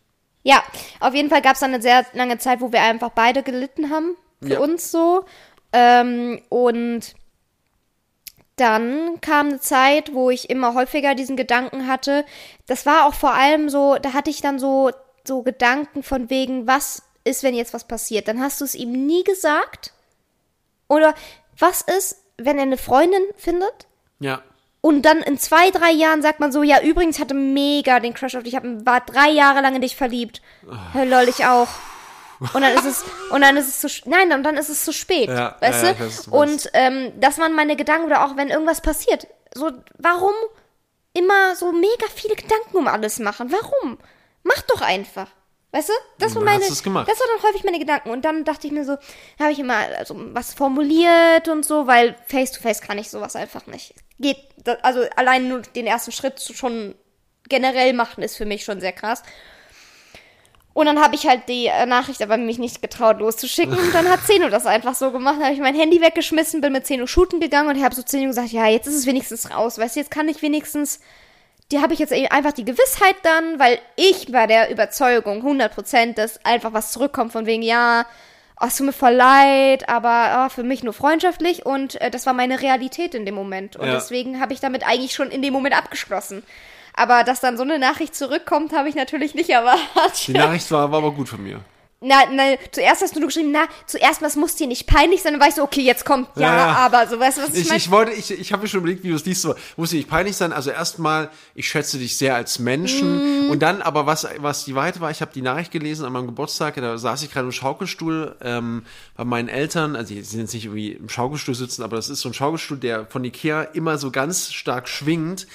Ja, auf jeden Fall gab es dann eine sehr lange Zeit, wo wir einfach beide gelitten haben. Für Ja. uns so. Ähm, und dann kam eine Zeit, wo ich immer häufiger diesen Gedanken hatte. Das war auch vor allem so, da hatte ich dann so, so Gedanken von wegen, was ist, wenn jetzt was passiert? Dann hast du es ihm nie gesagt. Oder was ist, wenn er eine Freundin findet? Ja. Und dann in zwei, drei Jahren sagt man so, ja, übrigens, hatte mega den Crush auf dich, ich hab, war drei Jahre lang in dich verliebt. Hör, lol, ich auch. Und dann ist es, und dann ist es zu, nein, und dann ist es zu spät, Ja, weißt ja, du? weiß, und ähm, das waren meine Gedanken, oder auch wenn irgendwas passiert. So, warum immer so mega viele Gedanken um alles machen? Warum? Mach doch einfach. Weißt du? Das war meine, das waren dann häufig meine Gedanken. Und dann dachte ich mir so, habe ich immer also was formuliert und so, weil face to face kann ich sowas einfach nicht. Geht, also allein nur den ersten Schritt zu schon generell machen ist für mich schon sehr krass. Und dann habe ich halt die äh, Nachricht aber mich nicht getraut loszuschicken. Und dann hat <laughs> Zeno das einfach so gemacht. Dann habe ich mein Handy weggeschmissen, bin mit Zeno shooten gegangen und habe so Zeno gesagt, ja, jetzt ist es wenigstens raus. Weißt du, jetzt kann ich wenigstens, die habe ich jetzt eben einfach die Gewissheit dann, weil ich war der Überzeugung, 100%, dass einfach was zurückkommt von wegen, ja, oh, es tut mir voll leid, aber oh, für mich nur freundschaftlich. Und äh, das war meine Realität in dem Moment. Und Ja. deswegen habe ich damit eigentlich schon in dem Moment abgeschlossen. Aber dass dann so eine Nachricht zurückkommt, habe ich natürlich nicht <laughs> erwartet. Die Nachricht war, war aber gut von mir. Na, na, zuerst hast du nur geschrieben, na, zuerst was muss dir nicht peinlich sein, dann war ich so, okay, jetzt kommt, ja, Ja, ja. aber, so, weißt du, was ich, Ich, meine? ich wollte, ich, ich habe mir schon überlegt, wie du es liest, so, muss dir nicht peinlich sein. Also erstmal, ich schätze dich sehr als Menschen. Mhm. Und dann, aber was, was die Weite war, ich habe die Nachricht gelesen an meinem Geburtstag, da saß ich gerade im Schaukelstuhl ähm, bei meinen Eltern, also die sind jetzt nicht irgendwie im Schaukelstuhl sitzen, aber das ist so ein Schaukelstuhl, der von Ikea immer so ganz stark schwingt.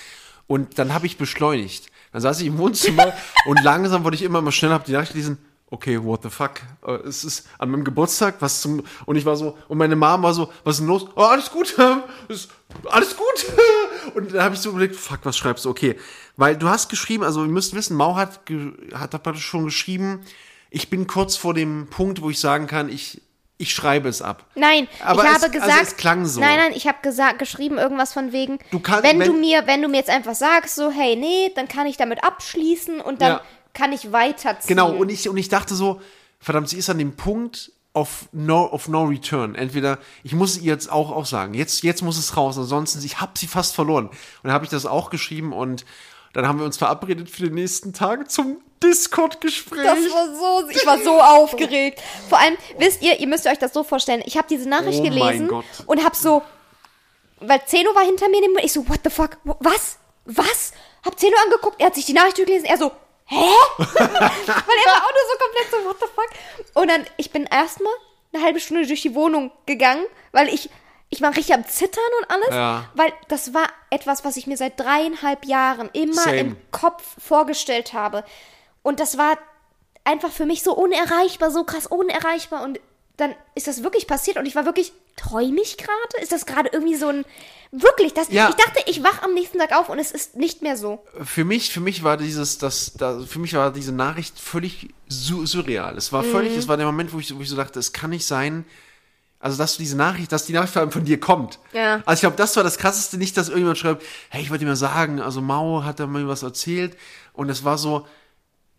Und dann habe ich beschleunigt. Dann saß ich im Wohnzimmer <laughs> und langsam wurde ich immer mal schneller, habe die Nachricht gelesen, okay, what the fuck? Äh, Es ist an meinem Geburtstag, was zum, und ich war so, und meine Mom war so, was ist denn los? Oh, alles gut, <laughs> alles gut. <laughs> Und dann habe ich so überlegt, fuck, was schreibst du? Okay, weil du hast geschrieben, also ihr müsst wissen, Mau hat, hat praktisch schon geschrieben, ich bin kurz vor dem Punkt, wo ich sagen kann, ich, ich schreibe es ab. Nein, Aber ich es- habe also gesagt, es klang so. nein, nein, ich habe gesagt, geschrieben irgendwas von wegen, Du kannst- wenn, du wenn- mir, wenn du mir jetzt einfach sagst, so, hey, nee, dann kann ich damit abschließen und dann Ja. Kann ich weiterziehen. Genau, und ich, und ich dachte so, verdammt, sie ist an dem Punkt of no, of no return. Entweder, ich muss ihr jetzt auch, auch sagen, jetzt, jetzt muss es raus, ansonsten, ich habe sie fast verloren. Und dann habe ich das auch geschrieben und dann haben wir uns verabredet für die nächsten Tage zum Discord-Gespräch. Das war so, ich war so <laughs> aufgeregt. Vor allem, wisst ihr, ihr müsst euch das so vorstellen, ich habe diese Nachricht Oh gelesen und habe so, weil Zeno war hinter mir, ich so, what the fuck, was, was? Hab Zeno angeguckt, er hat sich die Nachricht durchgelesen, er so, hä? <laughs> weil er war auch nur so komplett so, what the fuck? Und dann, ich bin erstmal eine halbe Stunde durch die Wohnung gegangen, weil ich, ich war richtig am Zittern und alles, Ja. weil das war etwas, was ich mir seit dreieinhalb Jahren immer Same. im Kopf vorgestellt habe. Und das war einfach für mich so unerreichbar, so krass unerreichbar. Und dann ist das wirklich passiert und ich war wirklich, träume ich gerade? Ist das gerade irgendwie so ein, wirklich, das, Ja. ich dachte, ich wach am nächsten Tag auf und es ist nicht mehr so. für mich, für mich war dieses, das, da, für mich war diese Nachricht völlig su surreal. Es war völlig, es war der Moment, wo ich, wo ich so dachte, es kann nicht sein, also dass du diese Nachricht, dass die Nachricht vor allem von dir kommt. Ja. Also ich glaube, das war das krasseste, nicht, dass irgendjemand schreibt, hey, ich wollte dir mal sagen, also Mao hat da mal was erzählt und es war so,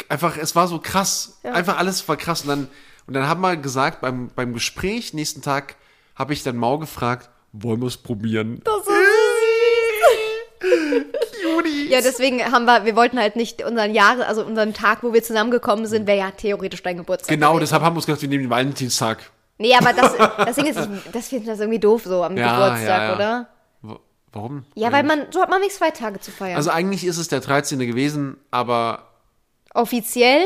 einfach, es war so krass. Einfach alles war krass. Und dann, und dann haben wir gesagt, beim, beim Gespräch, nächsten Tag, habe ich dann Mao gefragt, wollen wir es probieren? Das ist süß. <laughs> Ja, deswegen haben wir, wir wollten halt nicht unseren Jahre, also unseren Tag, wo wir zusammengekommen sind, wäre ja theoretisch dein Geburtstag. Genau, gewesen. deshalb haben wir uns gedacht, wir nehmen den Valentinstag. Nee, aber das, <laughs> das Ding ist, das finden das irgendwie doof so am Ja, Geburtstag, ja, ja. oder? Wa- Warum? Ja, weil man, so hat man wenigstens zwei Tage zu feiern. Also eigentlich ist es der 13. gewesen, aber Offiziell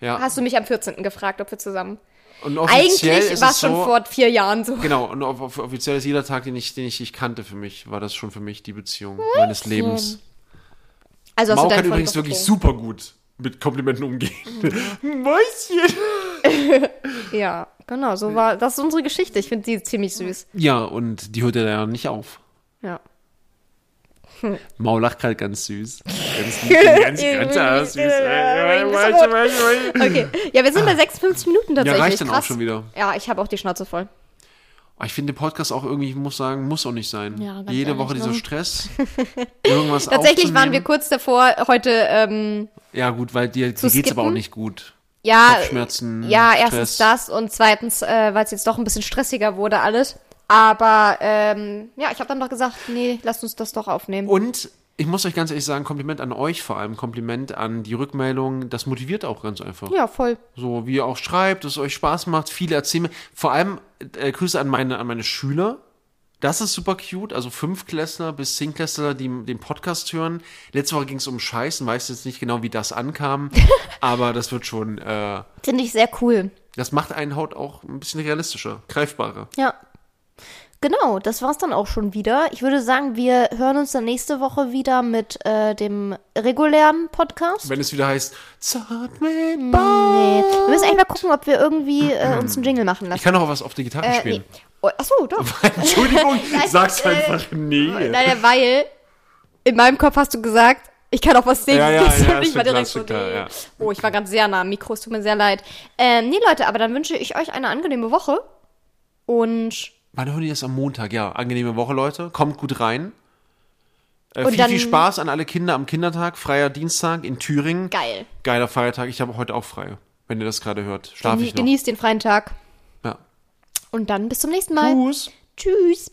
ja. hast du mich am 14. gefragt, ob wir zusammen. Und Eigentlich war es schon so, vor vier Jahren so. Genau, und off off offiziell ist jeder Tag, den ich, den ich dich kannte für mich, war das schon für mich die Beziehung meines Lebens. Also Mau kann übrigens wirklich super gut mit Komplimenten umgehen. <laughs> Mäuschen! <laughs> Ja, genau, so war, das ist unsere Geschichte. Ich finde sie ziemlich süß. Ja, und die hört ja ja nicht auf. Ja. <laughs> Mau lacht gerade ganz süß. Ganz, ganz, ganz, ganz süß. Okay, ja, wir sind bei 56 Minuten tatsächlich. reicht dann auch Krass. schon wieder. Ja, ich habe auch die Schnauze voll. Aber Ich finde, der Podcast auch irgendwie, ich muss sagen, muss auch nicht sein. Ja, Jede ehrlich, Woche dieser? Stress. <laughs> Irgendwas Tatsächlich waren wir kurz davor, heute, ähm, Ja, gut, weil dir, dir zu geht's aber auch nicht gut. ja, Kopfschmerzen, ja, Stress. erstens das und zweitens, äh, weil es jetzt doch ein bisschen stressiger wurde alles. Aber, ähm, ja, ich habe dann doch gesagt, nee, lasst uns das doch aufnehmen. Und ich muss euch ganz ehrlich sagen, Kompliment an euch vor allem, Kompliment an die Rückmeldung, das motiviert auch ganz einfach. ja, voll. So wie ihr auch schreibt, dass es euch Spaß macht, viele erzählen mir. Vor allem äh, Grüße an meine, an meine Schüler. Das ist super cute. Also Fünftklässler bis Zehnklässler, die den Podcast hören. Letzte Woche ging es um Scheißen, weiß jetzt nicht genau, wie das ankam. <laughs> aber das wird schon, äh, Finde ich sehr cool. das macht einen Haut auch ein bisschen realistischer, greifbarer. Ja. Genau, das war's dann auch schon wieder. Ich würde sagen, wir hören uns dann nächste Woche wieder mit äh, dem regulären Podcast. Wenn es wieder heißt, zart mit Nee. Wir müssen eigentlich mal gucken, ob wir irgendwie äh, <clears throat> uns einen Jingle machen Ich lassen. kann auch was auf der Gitarre Äh, spielen. nee. Oh, achso, doch. <laughs> Entschuldigung, <laughs> sag's äh, einfach nee. Nein, weil in meinem Kopf hast du gesagt, ich kann auch was singen. Ja, ja, <laughs> ja, war mal schon direkt so, nee. Oh, ich war ganz sehr nah am Mikro, es tut mir sehr leid. Ähm, nee, Leute, aber dann wünsche ich euch eine angenehme Woche. Und Wann hören die das am Montag? Ja, angenehme Woche, Leute. Kommt gut rein. Äh, viel, viel Spaß an alle Kinder am Kindertag, freier Dienstag in Thüringen. geil. Geiler Feiertag. Ich habe heute auch frei. Wenn ihr das gerade hört, schlafe Genie ich noch. genießt den freien Tag. Ja. Und dann bis zum nächsten Mal. Tschüss. Tschüss.